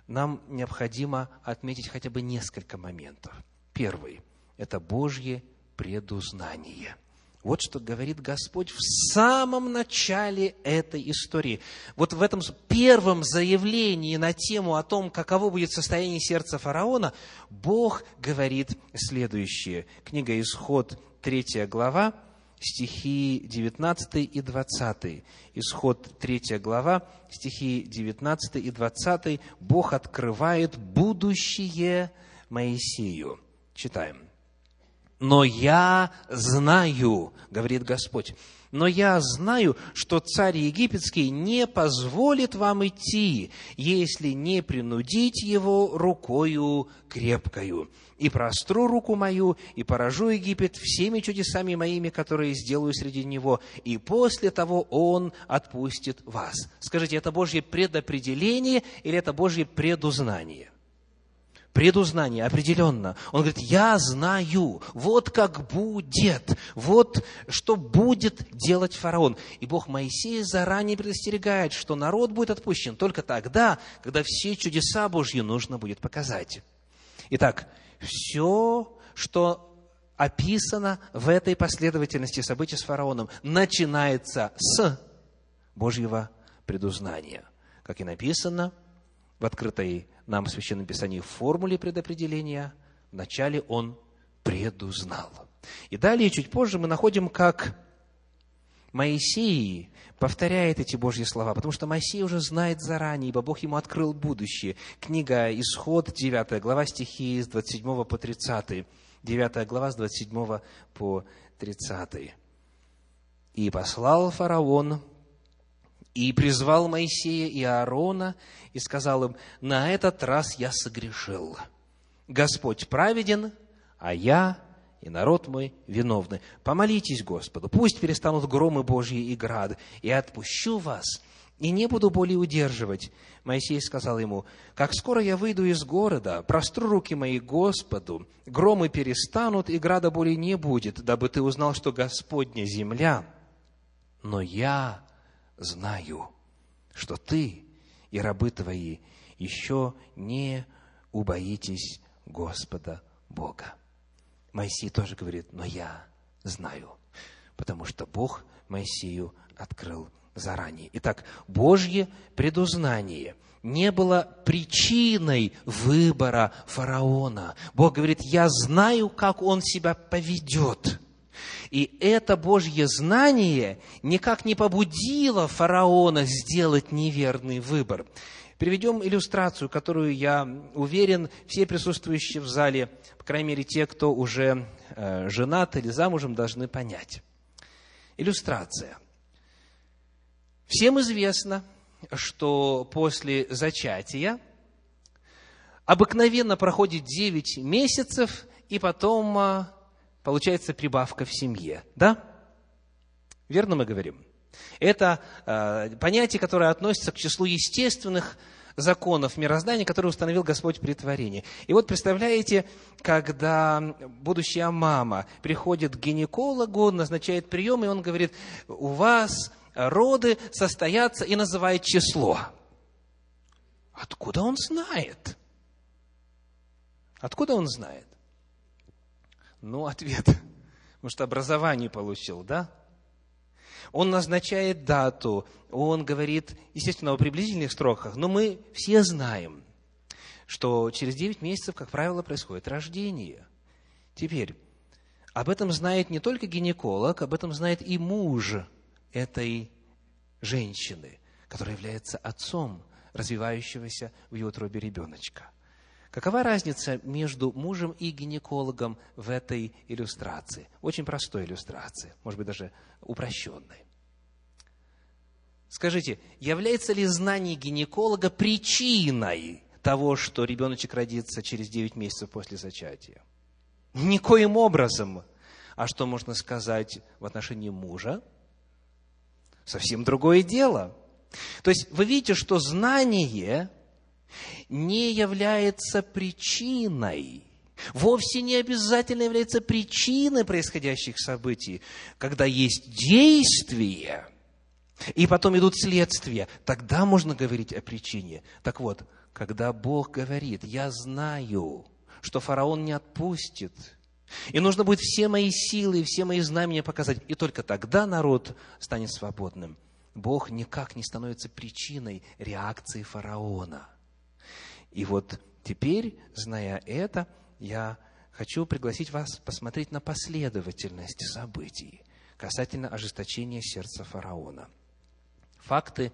нам необходимо отметить хотя бы несколько моментов. Первый – это Божье предузнание – вот что говорит Господь в самом начале этой истории. Вот в этом первом заявлении на тему о том, каково будет состояние сердца фараона, Бог говорит следующее. Книга Исход, 3 глава, стихи 19 и 20. Исход 3 глава, стихи 19 и 20. Бог открывает будущее Моисею. Читаем. Но я знаю, говорит Господь, но я знаю, что царь египетский не позволит вам идти, если не принудить его рукою крепкою. И простру руку мою, и поражу Египет всеми чудесами моими, которые сделаю среди него, и после того он отпустит вас. Скажите, это Божье предопределение или это Божье предузнание? Предузнание, определенно. Он говорит, я знаю, вот как будет, вот что будет делать фараон. И Бог Моисея заранее предостерегает, что народ будет отпущен только тогда, когда все чудеса Божьи нужно будет показать. Итак, все, что описано в этой последовательности событий с фараоном, начинается с Божьего предузнания. Как и написано в открытой нам в Священном Писании формуле предопределения, вначале он предузнал. И далее, чуть позже, мы находим, как Моисей повторяет эти Божьи слова, потому что Моисей уже знает заранее, ибо Бог ему открыл будущее. Книга Исход, 9 глава, стихи с 27 по 30. 9 глава с 27 по 30. «И послал фараон и призвал Моисея и Аарона, и сказал им, на этот раз я согрешил. Господь праведен, а я и народ мой виновны. Помолитесь Господу, пусть перестанут громы Божьи и град, и отпущу вас, и не буду более удерживать. Моисей сказал ему, как скоро я выйду из города, простру руки мои Господу, громы перестанут, и града более не будет, дабы ты узнал, что Господня земля. Но я знаю, что ты и рабы твои еще не убоитесь Господа Бога. Моисей тоже говорит, но я знаю, потому что Бог Моисею открыл заранее. Итак, Божье предузнание не было причиной выбора фараона. Бог говорит, я знаю, как он себя поведет. И это Божье знание никак не побудило фараона сделать неверный выбор. Приведем иллюстрацию, которую, я уверен, все присутствующие в зале, по крайней мере, те, кто уже э, женат или замужем, должны понять. Иллюстрация. Всем известно, что после зачатия обыкновенно проходит 9 месяцев, и потом а, получается прибавка в семье. Да? Верно мы говорим? Это э, понятие, которое относится к числу естественных законов мироздания, которые установил Господь при творении. И вот представляете, когда будущая мама приходит к гинекологу, назначает прием, и он говорит, у вас роды состоятся и называет число. Откуда он знает? Откуда он знает? Ну, ответ. Может, образование получил, да? Он назначает дату, он говорит, естественно, о приблизительных строках, но мы все знаем, что через 9 месяцев, как правило, происходит рождение. Теперь, об этом знает не только гинеколог, об этом знает и муж этой женщины, который является отцом развивающегося в ее утробе ребеночка. Какова разница между мужем и гинекологом в этой иллюстрации? Очень простой иллюстрации, может быть, даже упрощенной. Скажите, является ли знание гинеколога причиной того, что ребеночек родится через 9 месяцев после зачатия? Никоим образом. А что можно сказать в отношении мужа? Совсем другое дело. То есть вы видите, что знание не является причиной, вовсе не обязательно является причиной происходящих событий. Когда есть действие, и потом идут следствия, тогда можно говорить о причине. Так вот, когда Бог говорит, я знаю, что фараон не отпустит, и нужно будет все мои силы, все мои знамения показать, и только тогда народ станет свободным. Бог никак не становится причиной реакции фараона – и вот теперь, зная это, я хочу пригласить вас посмотреть на последовательность событий касательно ожесточения сердца фараона. Факты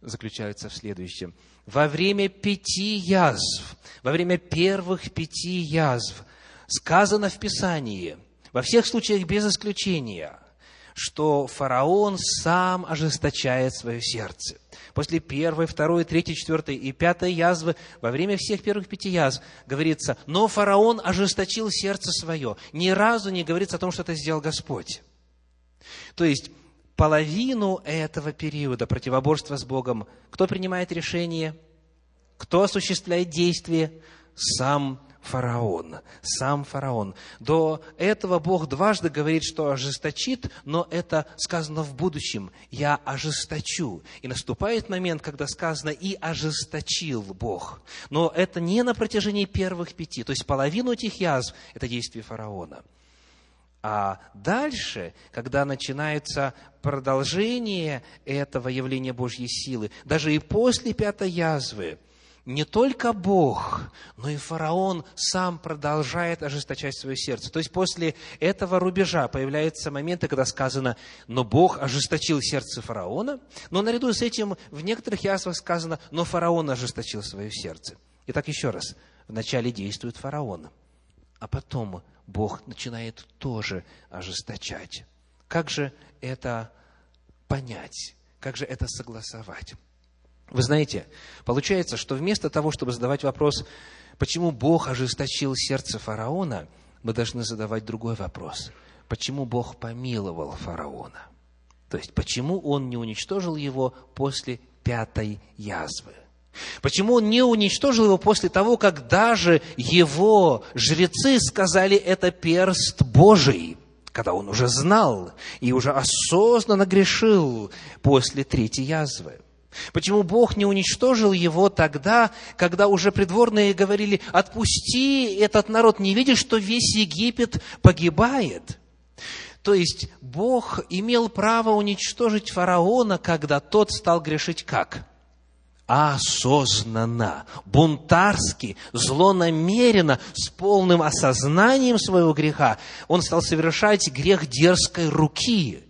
заключаются в следующем. Во время пяти язв, во время первых пяти язв, сказано в Писании, во всех случаях без исключения, что фараон сам ожесточает свое сердце. После первой, второй, третьей, четвертой и пятой язвы, во время всех первых пяти язв, говорится, но фараон ожесточил сердце свое. Ни разу не говорится о том, что это сделал Господь. То есть, половину этого периода противоборства с Богом, кто принимает решение, кто осуществляет действие? Сам фараон, сам фараон. До этого Бог дважды говорит, что ожесточит, но это сказано в будущем. Я ожесточу. И наступает момент, когда сказано «и ожесточил Бог». Но это не на протяжении первых пяти, то есть половину этих язв – это действие фараона. А дальше, когда начинается продолжение этого явления Божьей силы, даже и после пятой язвы – не только Бог, но и фараон сам продолжает ожесточать свое сердце. То есть после этого рубежа появляются моменты, когда сказано, но Бог ожесточил сердце фараона, но наряду с этим в некоторых яствах сказано, но фараон ожесточил свое сердце. Итак, еще раз, вначале действует фараон, а потом Бог начинает тоже ожесточать. Как же это понять? Как же это согласовать? Вы знаете, получается, что вместо того, чтобы задавать вопрос, почему Бог ожесточил сердце фараона, мы должны задавать другой вопрос. Почему Бог помиловал фараона? То есть, почему он не уничтожил его после пятой язвы? Почему он не уничтожил его после того, как даже его жрецы сказали, это перст Божий, когда он уже знал и уже осознанно грешил после третьей язвы? Почему Бог не уничтожил его тогда, когда уже придворные говорили, отпусти этот народ, не видишь, что весь Египет погибает? То есть Бог имел право уничтожить фараона, когда тот стал грешить как? осознанно, бунтарски, злонамеренно, с полным осознанием своего греха, он стал совершать грех дерзкой руки.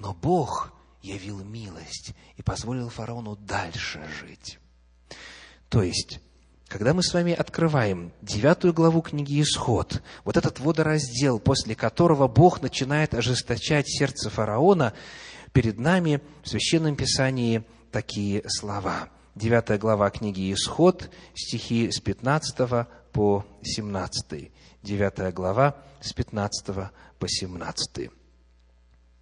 Но Бог явил милость и позволил фараону дальше жить. То есть, когда мы с вами открываем девятую главу книги «Исход», вот этот водораздел, после которого Бог начинает ожесточать сердце фараона, перед нами в Священном Писании такие слова. Девятая глава книги «Исход», стихи с 15 по 17. Девятая глава с 15 по 17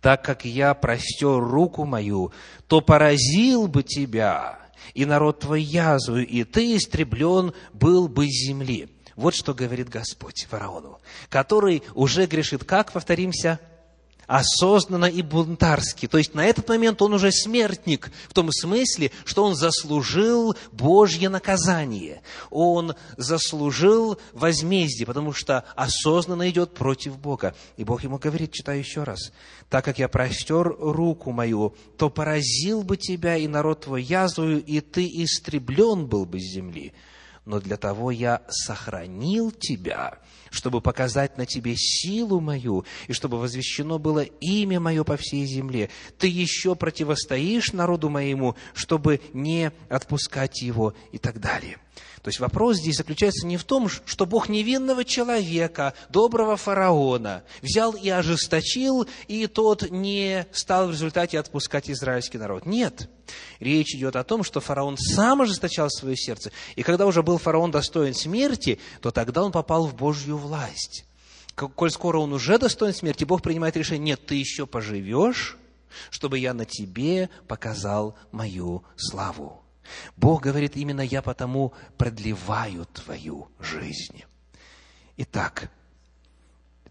так как я простер руку мою, то поразил бы тебя, и народ твой язву, и ты истреблен был бы с земли. Вот что говорит Господь фараону, который уже грешит, как, повторимся, осознанно и бунтарски. То есть на этот момент он уже смертник, в том смысле, что он заслужил Божье наказание. Он заслужил возмездие, потому что осознанно идет против Бога. И Бог ему говорит, читаю еще раз, «Так как я простер руку мою, то поразил бы тебя и народ твой язвою, и ты истреблен был бы с земли. Но для того я сохранил тебя, чтобы показать на тебе силу мою, и чтобы возвещено было имя мое по всей земле. Ты еще противостоишь народу моему, чтобы не отпускать его и так далее. То есть вопрос здесь заключается не в том, что Бог невинного человека, доброго фараона, взял и ожесточил, и тот не стал в результате отпускать израильский народ. Нет. Речь идет о том, что фараон сам ожесточал свое сердце. И когда уже был фараон достоин смерти, то тогда он попал в Божью власть. Коль скоро он уже достоин смерти, Бог принимает решение, нет, ты еще поживешь, чтобы я на тебе показал мою славу. Бог говорит, именно я потому продлеваю твою жизнь. Итак,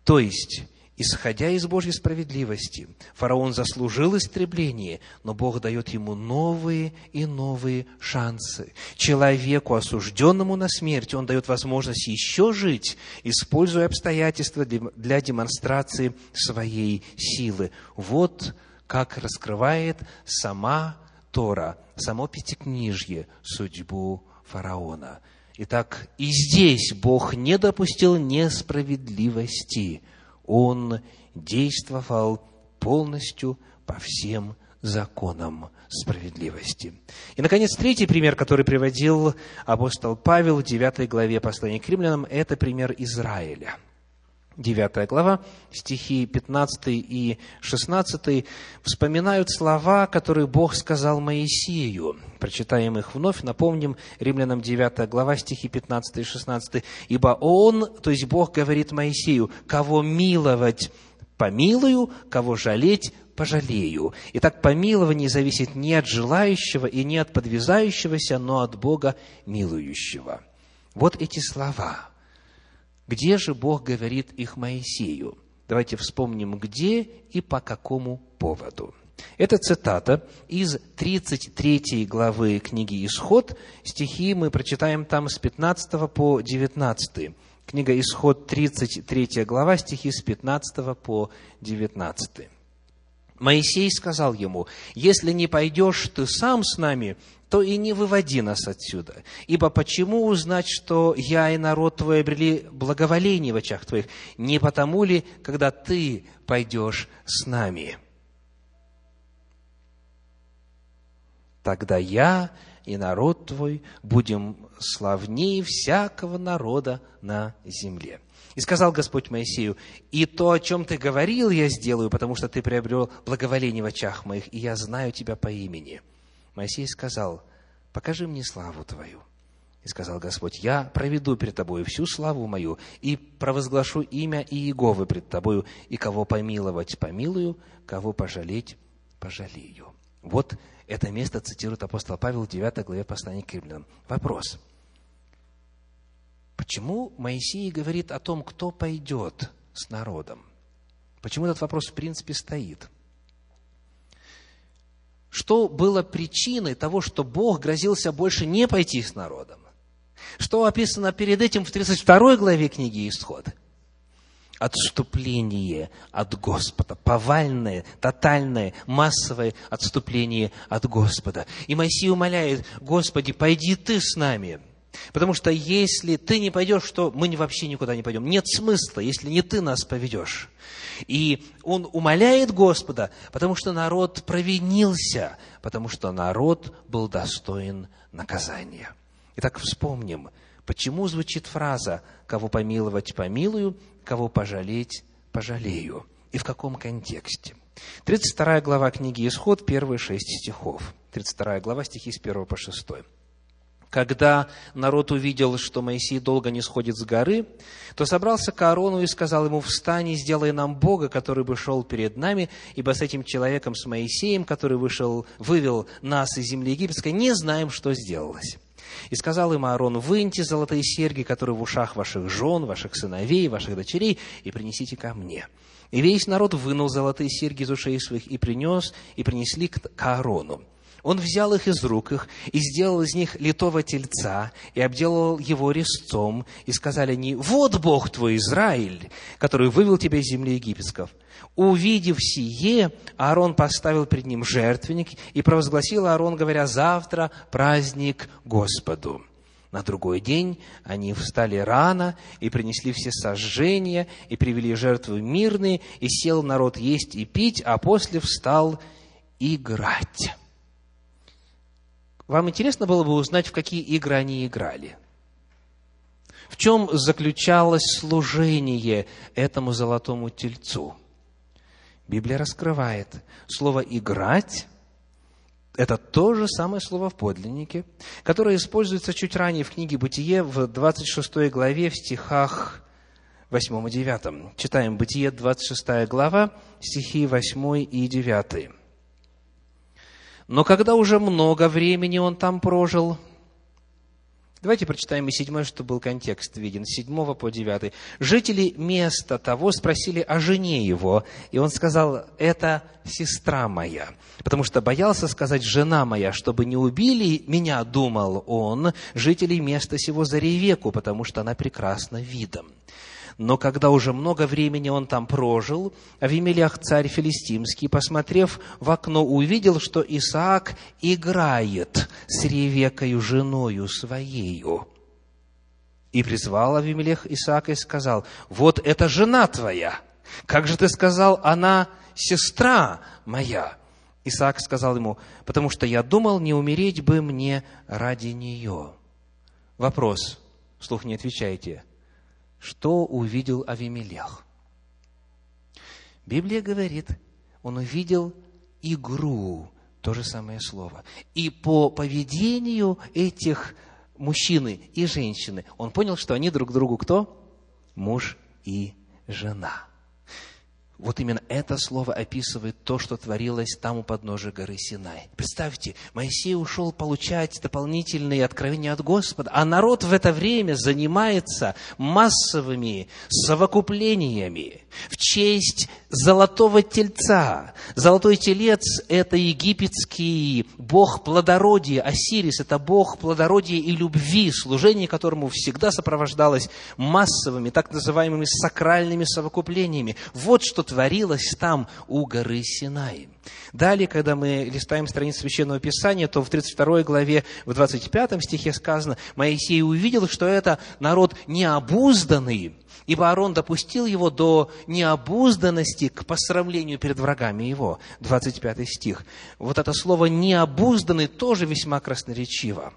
то есть, исходя из Божьей справедливости, фараон заслужил истребление, но Бог дает ему новые и новые шансы. Человеку, осужденному на смерть, он дает возможность еще жить, используя обстоятельства для демонстрации своей силы. Вот как раскрывает сама Тора, само Пятикнижье, судьбу фараона. Итак, и здесь Бог не допустил несправедливости. Он действовал полностью по всем законам справедливости. И, наконец, третий пример, который приводил апостол Павел в 9 главе послания к римлянам, это пример Израиля – 9 глава, стихи 15 и 16, вспоминают слова, которые Бог сказал Моисею. Прочитаем их вновь, напомним, римлянам 9 глава, стихи 15 и 16. «Ибо Он, то есть Бог говорит Моисею, кого миловать помилую, кого жалеть пожалею. Итак, помилование зависит не от желающего и не от подвязающегося, но от Бога милующего. Вот эти слова – где же Бог говорит их Моисею? Давайте вспомним, где и по какому поводу. Это цитата из 33 главы книги «Исход». Стихи мы прочитаем там с 15 по 19. Книга «Исход», 33 глава, стихи с 15 по 19. Моисей сказал ему, «Если не пойдешь ты сам с нами, то и не выводи нас отсюда. Ибо почему узнать, что я и народ твой обрели благоволение в очах твоих? Не потому ли, когда ты пойдешь с нами? Тогда я и народ твой будем славнее всякого народа на земле. И сказал Господь Моисею, и то, о чем ты говорил, я сделаю, потому что ты приобрел благоволение в очах моих, и я знаю тебя по имени. Моисей сказал, покажи мне славу Твою. И сказал Господь, я проведу перед Тобою всю славу мою и провозглашу имя Иеговы пред Тобою, и кого помиловать помилую, кого пожалеть пожалею. Вот это место цитирует апостол Павел в 9 главе послания к римлянам. Вопрос. Почему Моисей говорит о том, кто пойдет с народом? Почему этот вопрос в принципе стоит? что было причиной того, что Бог грозился больше не пойти с народом. Что описано перед этим в 32 главе книги «Исход»? Отступление от Господа, повальное, тотальное, массовое отступление от Господа. И Моисей умоляет, Господи, пойди Ты с нами – Потому что если ты не пойдешь, то мы вообще никуда не пойдем. Нет смысла, если не ты нас поведешь. И он умоляет Господа, потому что народ провинился, потому что народ был достоин наказания. Итак, вспомним, почему звучит фраза «кого помиловать, помилую, кого пожалеть, пожалею» и в каком контексте. 32 глава книги «Исход», первые шесть стихов. 32 глава, стихи с 1 по 6. Когда народ увидел, что Моисей долго не сходит с горы, то собрался к Аарону и сказал ему, «Встань и сделай нам Бога, который бы шел перед нами, ибо с этим человеком, с Моисеем, который вышел, вывел нас из земли египетской, не знаем, что сделалось». И сказал им Аарон, «Выньте золотые серьги, которые в ушах ваших жен, ваших сыновей, ваших дочерей, и принесите ко мне». И весь народ вынул золотые серьги из ушей своих и принес, и принесли к Аарону. Он взял их из рук их и сделал из них литого тельца и обделал его резцом. И сказали они, вот Бог твой, Израиль, который вывел тебя из земли египетсков. Увидев сие, Аарон поставил перед ним жертвенник и провозгласил Аарон, говоря, завтра праздник Господу. На другой день они встали рано и принесли все сожжения, и привели жертвы мирные, и сел народ есть и пить, а после встал играть. Вам интересно было бы узнать, в какие игры они играли? В чем заключалось служение этому золотому тельцу? Библия раскрывает. Слово «играть» – это то же самое слово в подлиннике, которое используется чуть ранее в книге «Бытие» в 26 главе в стихах 8 и 9. Читаем «Бытие», 26 глава, стихи 8 и 9. Но когда уже много времени он там прожил, Давайте прочитаем и седьмой, чтобы был контекст виден, седьмого по девятый. Жители места того спросили о жене его, и он сказал, это сестра моя, потому что боялся сказать жена моя, чтобы не убили меня, думал он, жителей места сего за Ревеку, потому что она прекрасна видом. Но когда уже много времени он там прожил, Авимелях, царь филистимский, посмотрев в окно, увидел, что Исаак играет с Ревекою, женою своею. И призвал Авимелех Исаака и сказал, вот это жена твоя. Как же ты сказал, она сестра моя? Исаак сказал ему, потому что я думал, не умереть бы мне ради нее. Вопрос, вслух не отвечайте что увидел Авимелех? Библия говорит, он увидел игру, то же самое слово. И по поведению этих мужчины и женщины, он понял, что они друг другу кто? Муж и жена. Вот именно это слово описывает то, что творилось там у подножия горы Синай. Представьте, Моисей ушел получать дополнительные откровения от Господа, а народ в это время занимается массовыми совокуплениями в честь золотого тельца. Золотой телец – это египетский бог плодородия, Осирис – это бог плодородия и любви, служение которому всегда сопровождалось массовыми, так называемыми сакральными совокуплениями. Вот что творилось там у горы Синай. Далее, когда мы листаем страницу Священного Писания, то в 32 главе, в 25 стихе сказано, Моисей увидел, что это народ необузданный, ибо Аарон допустил его до необузданности к посрамлению перед врагами его. 25 стих. Вот это слово «необузданный» тоже весьма красноречиво.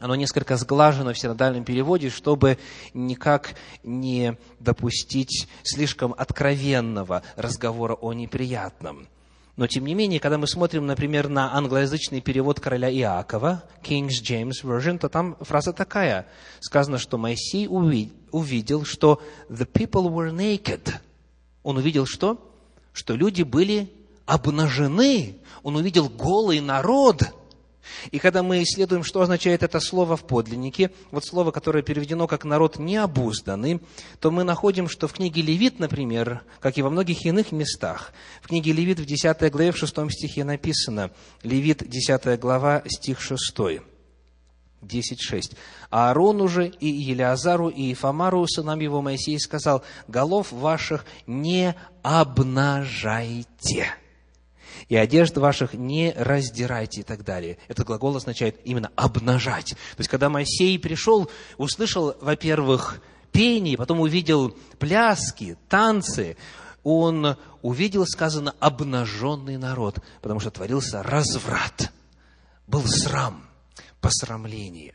Оно несколько сглажено в синодальном переводе, чтобы никак не допустить слишком откровенного разговора о неприятном. Но, тем не менее, когда мы смотрим, например, на англоязычный перевод короля Иакова, King James Version, то там фраза такая. Сказано, что Моисей увидел, что the people were naked. Он увидел что? Что люди были обнажены. Он увидел голый народ – и когда мы исследуем, что означает это слово в подлиннике, вот слово, которое переведено как «народ необузданный», то мы находим, что в книге Левит, например, как и во многих иных местах, в книге Левит в 10 главе, в 6 стихе написано, Левит, 10 глава, стих 6, 10.6. А Аарону же и Елиазару и Ифамару, сынам его Моисей, сказал, «Голов ваших не обнажайте» и одежд ваших не раздирайте и так далее. Этот глагол означает именно обнажать. То есть, когда Моисей пришел, услышал, во-первых, пение, потом увидел пляски, танцы, он увидел, сказано, обнаженный народ, потому что творился разврат, был срам, посрамление.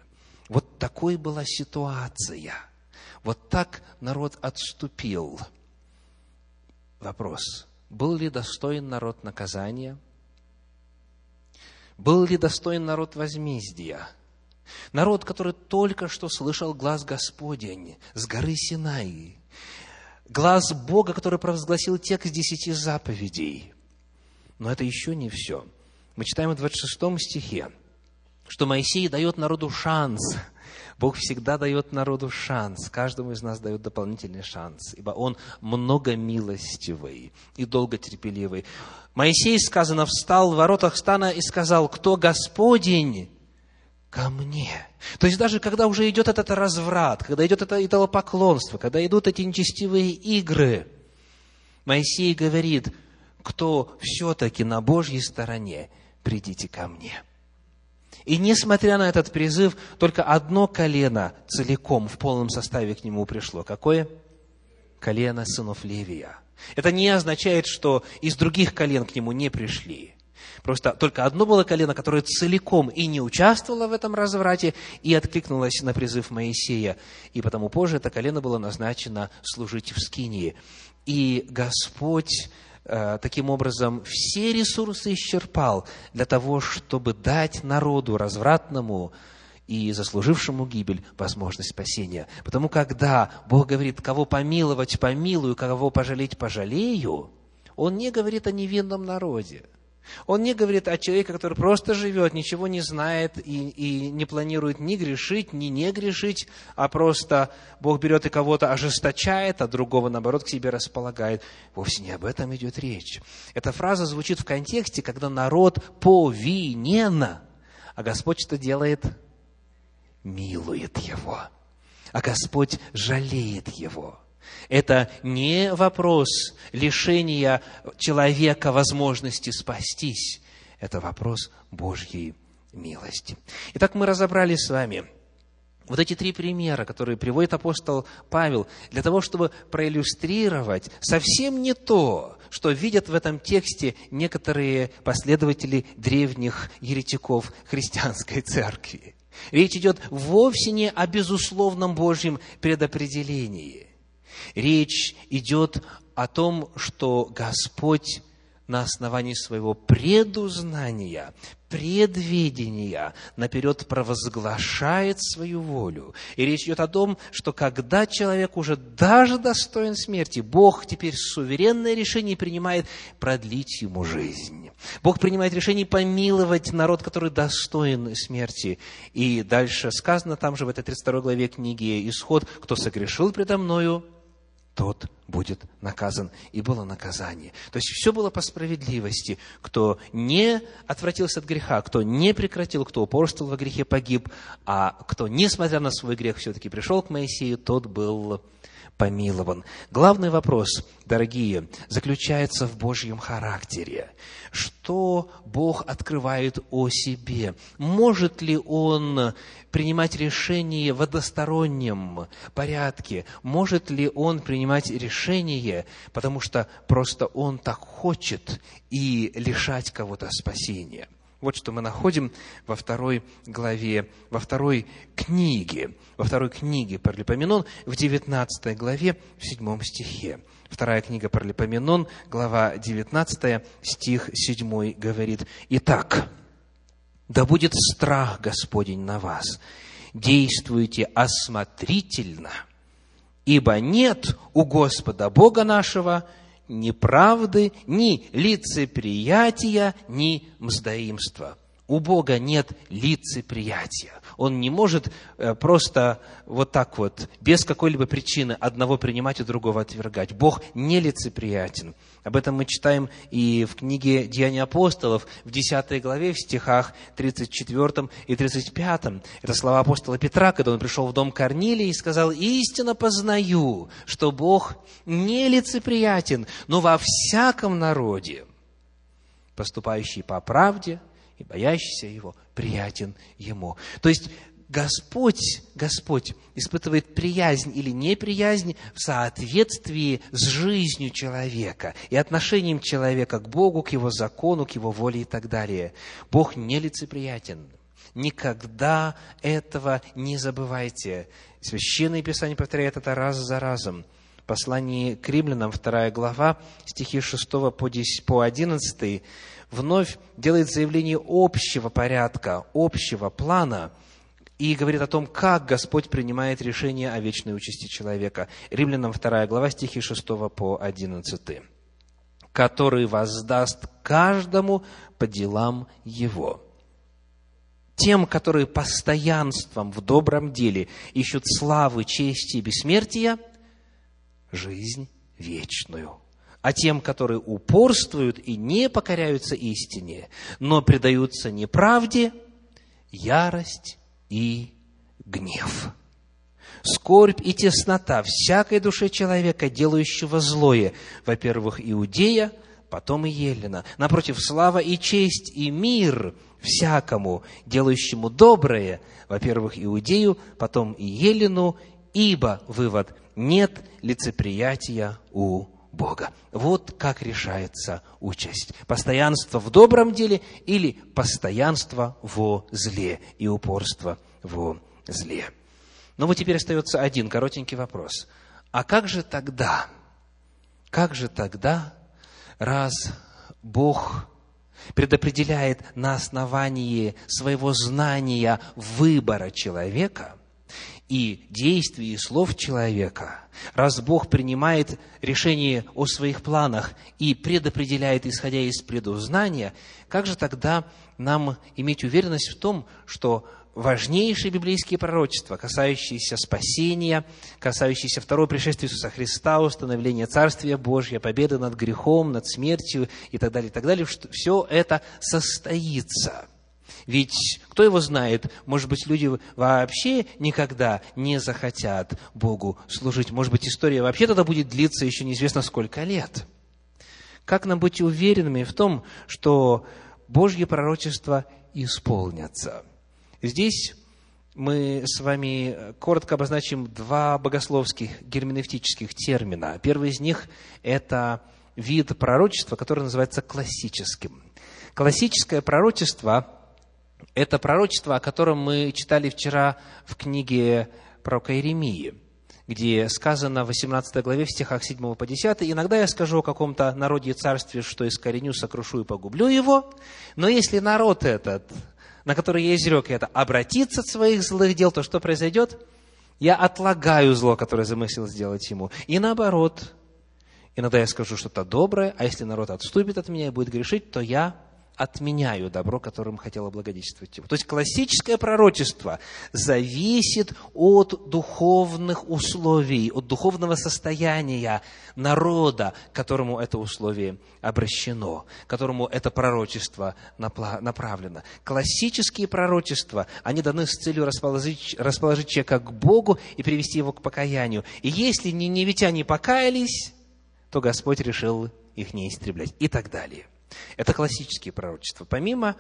Вот такой была ситуация. Вот так народ отступил. Вопрос. Был ли достоин народ наказания? Был ли достоин народ возмездия? Народ, который только что слышал глаз Господень с горы Синаи, глаз Бога, который провозгласил текст десяти заповедей. Но это еще не все. Мы читаем в 26 стихе, что Моисей дает народу шанс. Бог всегда дает народу шанс. Каждому из нас дает дополнительный шанс, ибо Он многомилостивый и долготерпеливый. Моисей, сказано, встал в воротах стана и сказал, кто Господень, ко мне. То есть даже когда уже идет этот разврат, когда идет это идолопоклонство, когда идут эти нечестивые игры, Моисей говорит, кто все-таки на Божьей стороне, придите ко мне. И несмотря на этот призыв, только одно колено целиком в полном составе к нему пришло. Какое? Колено сынов Левия. Это не означает, что из других колен к нему не пришли. Просто только одно было колено, которое целиком и не участвовало в этом разврате, и откликнулось на призыв Моисея. И потому позже это колено было назначено служить в Скинии. И Господь таким образом все ресурсы исчерпал для того, чтобы дать народу развратному и заслужившему гибель возможность спасения. Потому когда Бог говорит, кого помиловать, помилую, кого пожалеть, пожалею, Он не говорит о невинном народе – он не говорит о человеке, который просто живет, ничего не знает и, и не планирует ни грешить, ни не грешить, а просто Бог берет и кого-то ожесточает, а другого, наоборот, к себе располагает. Вовсе не об этом идет речь. Эта фраза звучит в контексте, когда народ повинен, а Господь что делает? Милует его. А Господь жалеет его. Это не вопрос лишения человека возможности спастись. Это вопрос Божьей милости. Итак, мы разобрали с вами вот эти три примера, которые приводит апостол Павел, для того, чтобы проиллюстрировать совсем не то, что видят в этом тексте некоторые последователи древних еретиков христианской церкви. Речь идет вовсе не о безусловном Божьем предопределении – Речь идет о том, что Господь на основании своего предузнания, предведения наперед провозглашает свою волю. И речь идет о том, что когда человек уже даже достоин смерти, Бог теперь суверенное решение принимает продлить ему жизнь. Бог принимает решение помиловать народ, который достоин смерти. И дальше сказано там же в этой 32 главе книги «Исход», «Кто согрешил предо мною, тот будет наказан. И было наказание. То есть все было по справедливости. Кто не отвратился от греха, кто не прекратил, кто упорствовал во грехе, погиб, а кто, несмотря на свой грех, все-таки пришел к Моисею, тот был помилован. Главный вопрос, дорогие, заключается в Божьем характере. Что Бог открывает о себе? Может ли Он принимать решение в одностороннем порядке? Может ли Он принимать решение, потому что просто Он так хочет и лишать кого-то спасения? Вот что мы находим во второй главе, во второй книге, во второй книге Паралипоменон, в 19 главе, в 7 стихе. Вторая книга Паралипоменон, глава 19, стих 7 говорит, «Итак, да будет страх Господень на вас, действуйте осмотрительно, ибо нет у Господа Бога нашего – ни правды, ни лицеприятия, ни мздоимства. У Бога нет лицеприятия. Он не может э, просто вот так вот, без какой-либо причины, одного принимать и другого отвергать. Бог нелицеприятен. Об этом мы читаем и в книге «Деяния апостолов» в 10 главе, в стихах 34 и 35. Это слова апостола Петра, когда он пришел в дом Корнилия и сказал, «Истинно познаю, что Бог нелицеприятен, но во всяком народе, поступающий по правде – и боящийся Его приятен Ему. То есть Господь, Господь испытывает приязнь или неприязнь в соответствии с жизнью человека и отношением человека к Богу, к Его закону, к Его воле и так далее. Бог нелицеприятен. Никогда этого не забывайте. Священное Писание повторяет это раз за разом. Послание к римлянам, 2 глава, стихи 6 по 10, по 11, вновь делает заявление общего порядка, общего плана и говорит о том, как Господь принимает решение о вечной участи человека. Римлянам 2 глава, стихи 6 по 11. «Который воздаст каждому по делам его» тем, которые постоянством в добром деле ищут славы, чести и бессмертия, жизнь вечную. А тем, которые упорствуют и не покоряются истине, но предаются неправде, ярость и гнев. Скорбь и теснота всякой душе человека, делающего злое, во-первых, Иудея, потом и Елена. Напротив, слава и честь и мир всякому, делающему доброе, во-первых, Иудею, потом и Елену, ибо, вывод, нет лицеприятия у Бога. Вот как решается участь. Постоянство в добром деле или постоянство во зле и упорство во зле. Но вот теперь остается один коротенький вопрос. А как же тогда, как же тогда, раз Бог предопределяет на основании своего знания выбора человека и действий и слов человека, раз Бог принимает решение о своих планах и предопределяет, исходя из предузнания, как же тогда нам иметь уверенность в том, что важнейшие библейские пророчества, касающиеся спасения, касающиеся второго пришествия Иисуса Христа, установления Царствия Божьего, победы над грехом, над смертью и так далее, и так далее, что все это состоится. Ведь кто его знает, может быть, люди вообще никогда не захотят Богу служить. Может быть, история вообще тогда будет длиться еще неизвестно сколько лет. Как нам быть уверенными в том, что Божьи пророчества исполнятся – Здесь мы с вами коротко обозначим два богословских герменевтических термина. Первый из них – это вид пророчества, который называется классическим. Классическое пророчество – это пророчество, о котором мы читали вчера в книге пророка Иеремии, где сказано в 18 главе в стихах 7 по 10, «Иногда я скажу о каком-то народе и царстве, что искореню, сокрушу и погублю его, но если народ этот на который я изрек это, обратиться от своих злых дел, то что произойдет? Я отлагаю зло, которое замыслил сделать ему. И наоборот, иногда я скажу что-то доброе, а если народ отступит от меня и будет грешить, то я отменяю добро, которым хотел облагодетельствовать его. То есть классическое пророчество зависит от духовных условий, от духовного состояния народа, которому это условие обращено, которому это пророчество направлено. Классические пророчества, они даны с целью расположить, расположить человека к Богу и привести его к покаянию. И если ниневитяне покаялись, то Господь решил их не истреблять и так далее. Это классические пророчества. Помимо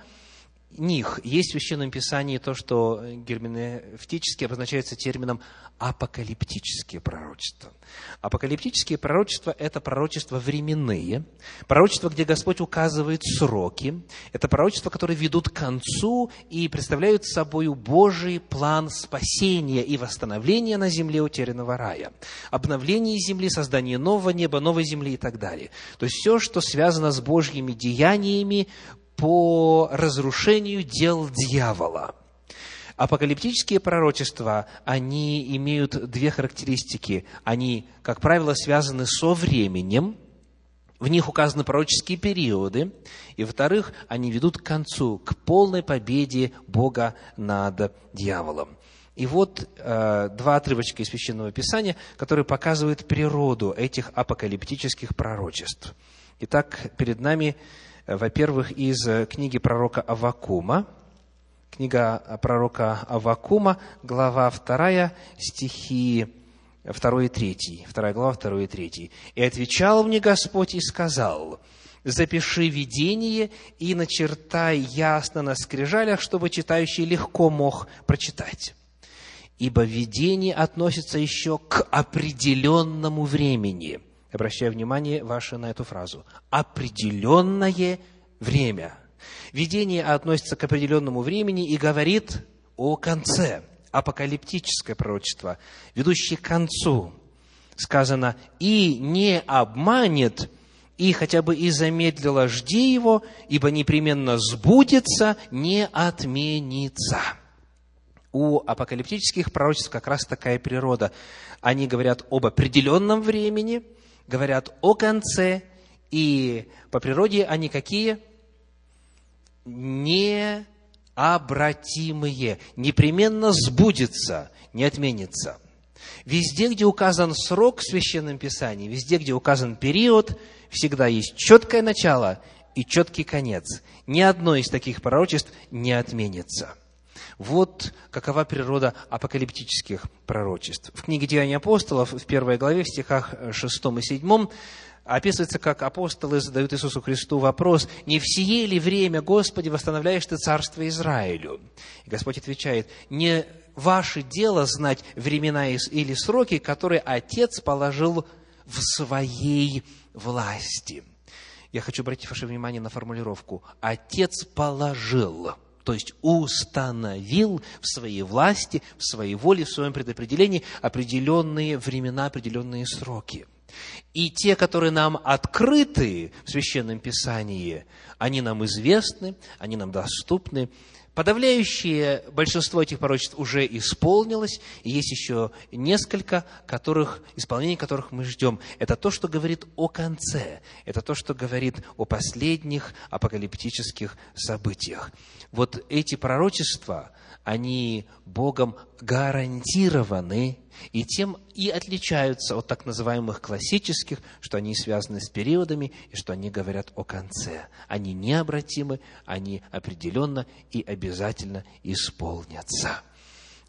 них есть в Священном Писании то, что герменевтически обозначается термином апокалиптические пророчества. Апокалиптические пророчества – это пророчества временные, пророчества, где Господь указывает сроки, это пророчества, которые ведут к концу и представляют собой Божий план спасения и восстановления на земле утерянного рая, обновление земли, создание нового неба, новой земли и так далее. То есть все, что связано с Божьими деяниями, по разрушению дел дьявола. Апокалиптические пророчества, они имеют две характеристики. Они, как правило, связаны со временем, в них указаны пророческие периоды, и, во-вторых, они ведут к концу, к полной победе Бога над дьяволом. И вот э, два отрывочка из Священного Писания, которые показывают природу этих апокалиптических пророчеств. Итак, перед нами во-первых, из э, книги пророка Авакума, книга пророка Авакума, глава 2, стихи 2 и 3, 2 глава, 2 и 3. «И отвечал мне Господь и сказал, запиши видение и начертай ясно на скрижалях, чтобы читающий легко мог прочитать. Ибо видение относится еще к определенному времени – Обращаю внимание ваше на эту фразу. Определенное время. Видение относится к определенному времени и говорит о конце. Апокалиптическое пророчество, ведущее к концу. Сказано, и не обманет, и хотя бы и замедлила, жди его, ибо непременно сбудется, не отменится. У апокалиптических пророчеств как раз такая природа. Они говорят об определенном времени, говорят о конце, и по природе они какие? Необратимые, непременно сбудется, не отменится. Везде, где указан срок в Священном Писании, везде, где указан период, всегда есть четкое начало и четкий конец. Ни одно из таких пророчеств не отменится. Вот какова природа апокалиптических пророчеств. В книге «Деяния апостолов» в первой главе, в стихах 6 и 7, описывается, как апостолы задают Иисусу Христу вопрос, «Не в сие ли время, Господи, восстановляешь Ты царство Израилю?» И Господь отвечает, «Не ваше дело знать времена или сроки, которые Отец положил в своей власти». Я хочу обратить ваше внимание на формулировку «Отец положил» то есть установил в своей власти, в своей воле, в своем предопределении определенные времена, определенные сроки. И те, которые нам открыты в Священном Писании, они нам известны, они нам доступны, Подавляющее большинство этих пророчеств уже исполнилось, и есть еще несколько, которых, исполнение которых мы ждем. Это то, что говорит о конце, это то, что говорит о последних апокалиптических событиях. Вот эти пророчества, они Богом гарантированы, и тем и отличаются от так называемых классических, что они связаны с периодами и что они говорят о конце. Они необратимы, они определенно и обязательно исполнятся.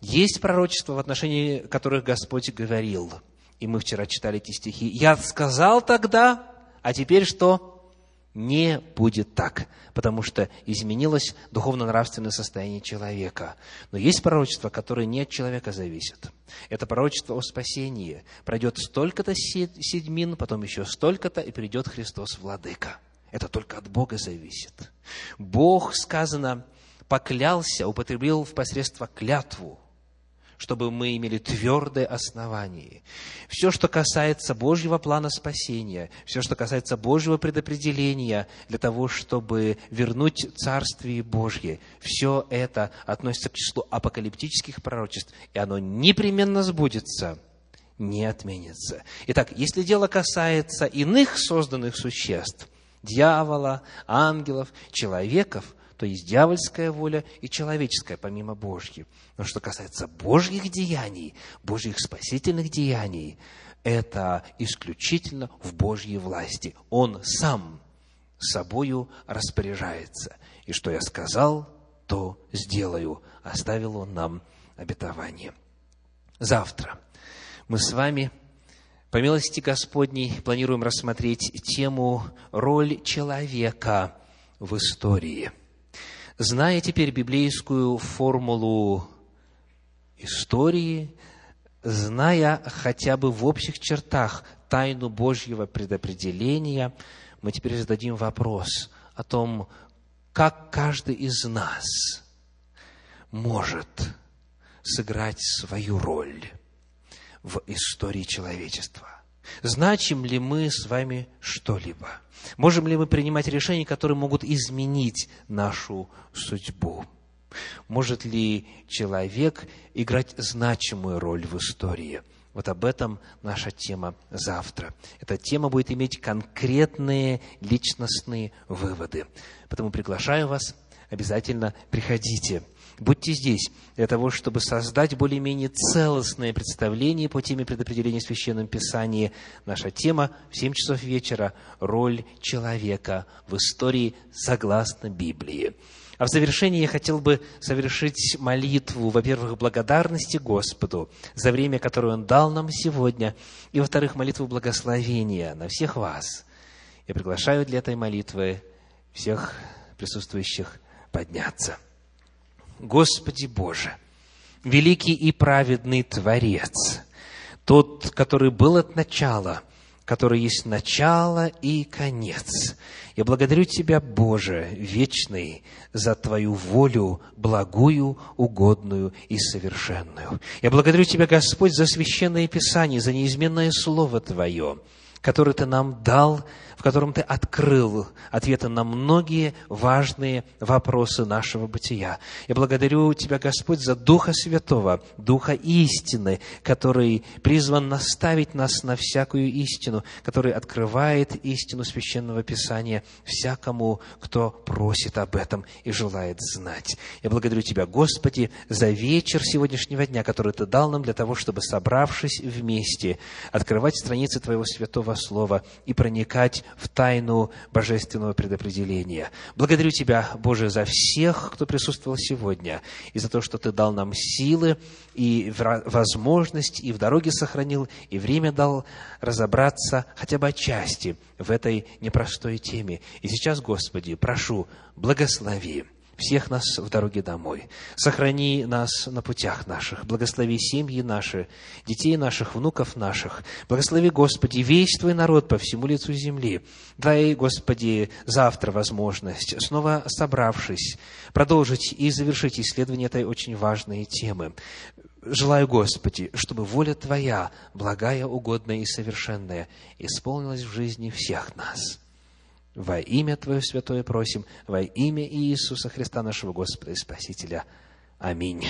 Есть пророчества, в отношении которых Господь говорил, и мы вчера читали эти стихи. «Я сказал тогда, а теперь что?» Не будет так, потому что изменилось духовно-нравственное состояние человека. Но есть пророчества, которые не от человека зависят. Это пророчество о спасении. Пройдет столько-то седьмин, потом еще столько-то, и придет Христос Владыка. Это только от Бога зависит. Бог, сказано, поклялся, употребил в посредство клятву чтобы мы имели твердое основание. Все, что касается Божьего плана спасения, все, что касается Божьего предопределения для того, чтобы вернуть Царствие Божье, все это относится к числу апокалиптических пророчеств, и оно непременно сбудется, не отменится. Итак, если дело касается иных созданных существ, дьявола, ангелов, человеков – то есть дьявольская воля и человеческая, помимо Божьей. Но что касается Божьих деяний, Божьих спасительных деяний, это исключительно в Божьей власти. Он сам собою распоряжается. И что я сказал, то сделаю. Оставил он нам обетование. Завтра мы с вами, по милости Господней, планируем рассмотреть тему «Роль человека в истории». Зная теперь библейскую формулу истории, зная хотя бы в общих чертах тайну Божьего предопределения, мы теперь зададим вопрос о том, как каждый из нас может сыграть свою роль в истории человечества. Значим ли мы с вами что-либо? Можем ли мы принимать решения, которые могут изменить нашу судьбу? Может ли человек играть значимую роль в истории? Вот об этом наша тема завтра. Эта тема будет иметь конкретные личностные выводы. Поэтому приглашаю вас, обязательно приходите – Будьте здесь для того, чтобы создать более-менее целостное представление по теме предопределения в Священном Писании. Наша тема в 7 часов вечера – роль человека в истории согласно Библии. А в завершении я хотел бы совершить молитву, во-первых, благодарности Господу за время, которое Он дал нам сегодня, и, во-вторых, молитву благословения на всех вас. Я приглашаю для этой молитвы всех присутствующих подняться. Господи Боже, великий и праведный Творец, тот, который был от начала который есть начало и конец. Я благодарю Тебя, Боже, вечный, за Твою волю, благую, угодную и совершенную. Я благодарю Тебя, Господь, за священное Писание, за неизменное Слово Твое, которое Ты нам дал в котором Ты открыл ответы на многие важные вопросы нашего бытия. Я благодарю Тебя, Господь, за Духа Святого, Духа истины, который призван наставить нас на всякую истину, который открывает истину Священного Писания всякому, кто просит об этом и желает знать. Я благодарю Тебя, Господи, за вечер сегодняшнего дня, который Ты дал нам для того, чтобы, собравшись вместе, открывать страницы Твоего Святого Слова и проникать в тайну божественного предопределения. Благодарю Тебя, Боже, за всех, кто присутствовал сегодня, и за то, что Ты дал нам силы и возможность, и в дороге сохранил, и время дал разобраться хотя бы отчасти в этой непростой теме. И сейчас, Господи, прошу, благослови всех нас в дороге домой. Сохрани нас на путях наших. Благослови семьи наши, детей наших, внуков наших. Благослови, Господи, весь Твой народ по всему лицу земли. Дай, Господи, завтра возможность, снова собравшись, продолжить и завершить исследование этой очень важной темы. Желаю, Господи, чтобы воля Твоя, благая, угодная и совершенная, исполнилась в жизни всех нас – во имя Твое святое просим, во имя Иисуса Христа, нашего Господа и Спасителя. Аминь.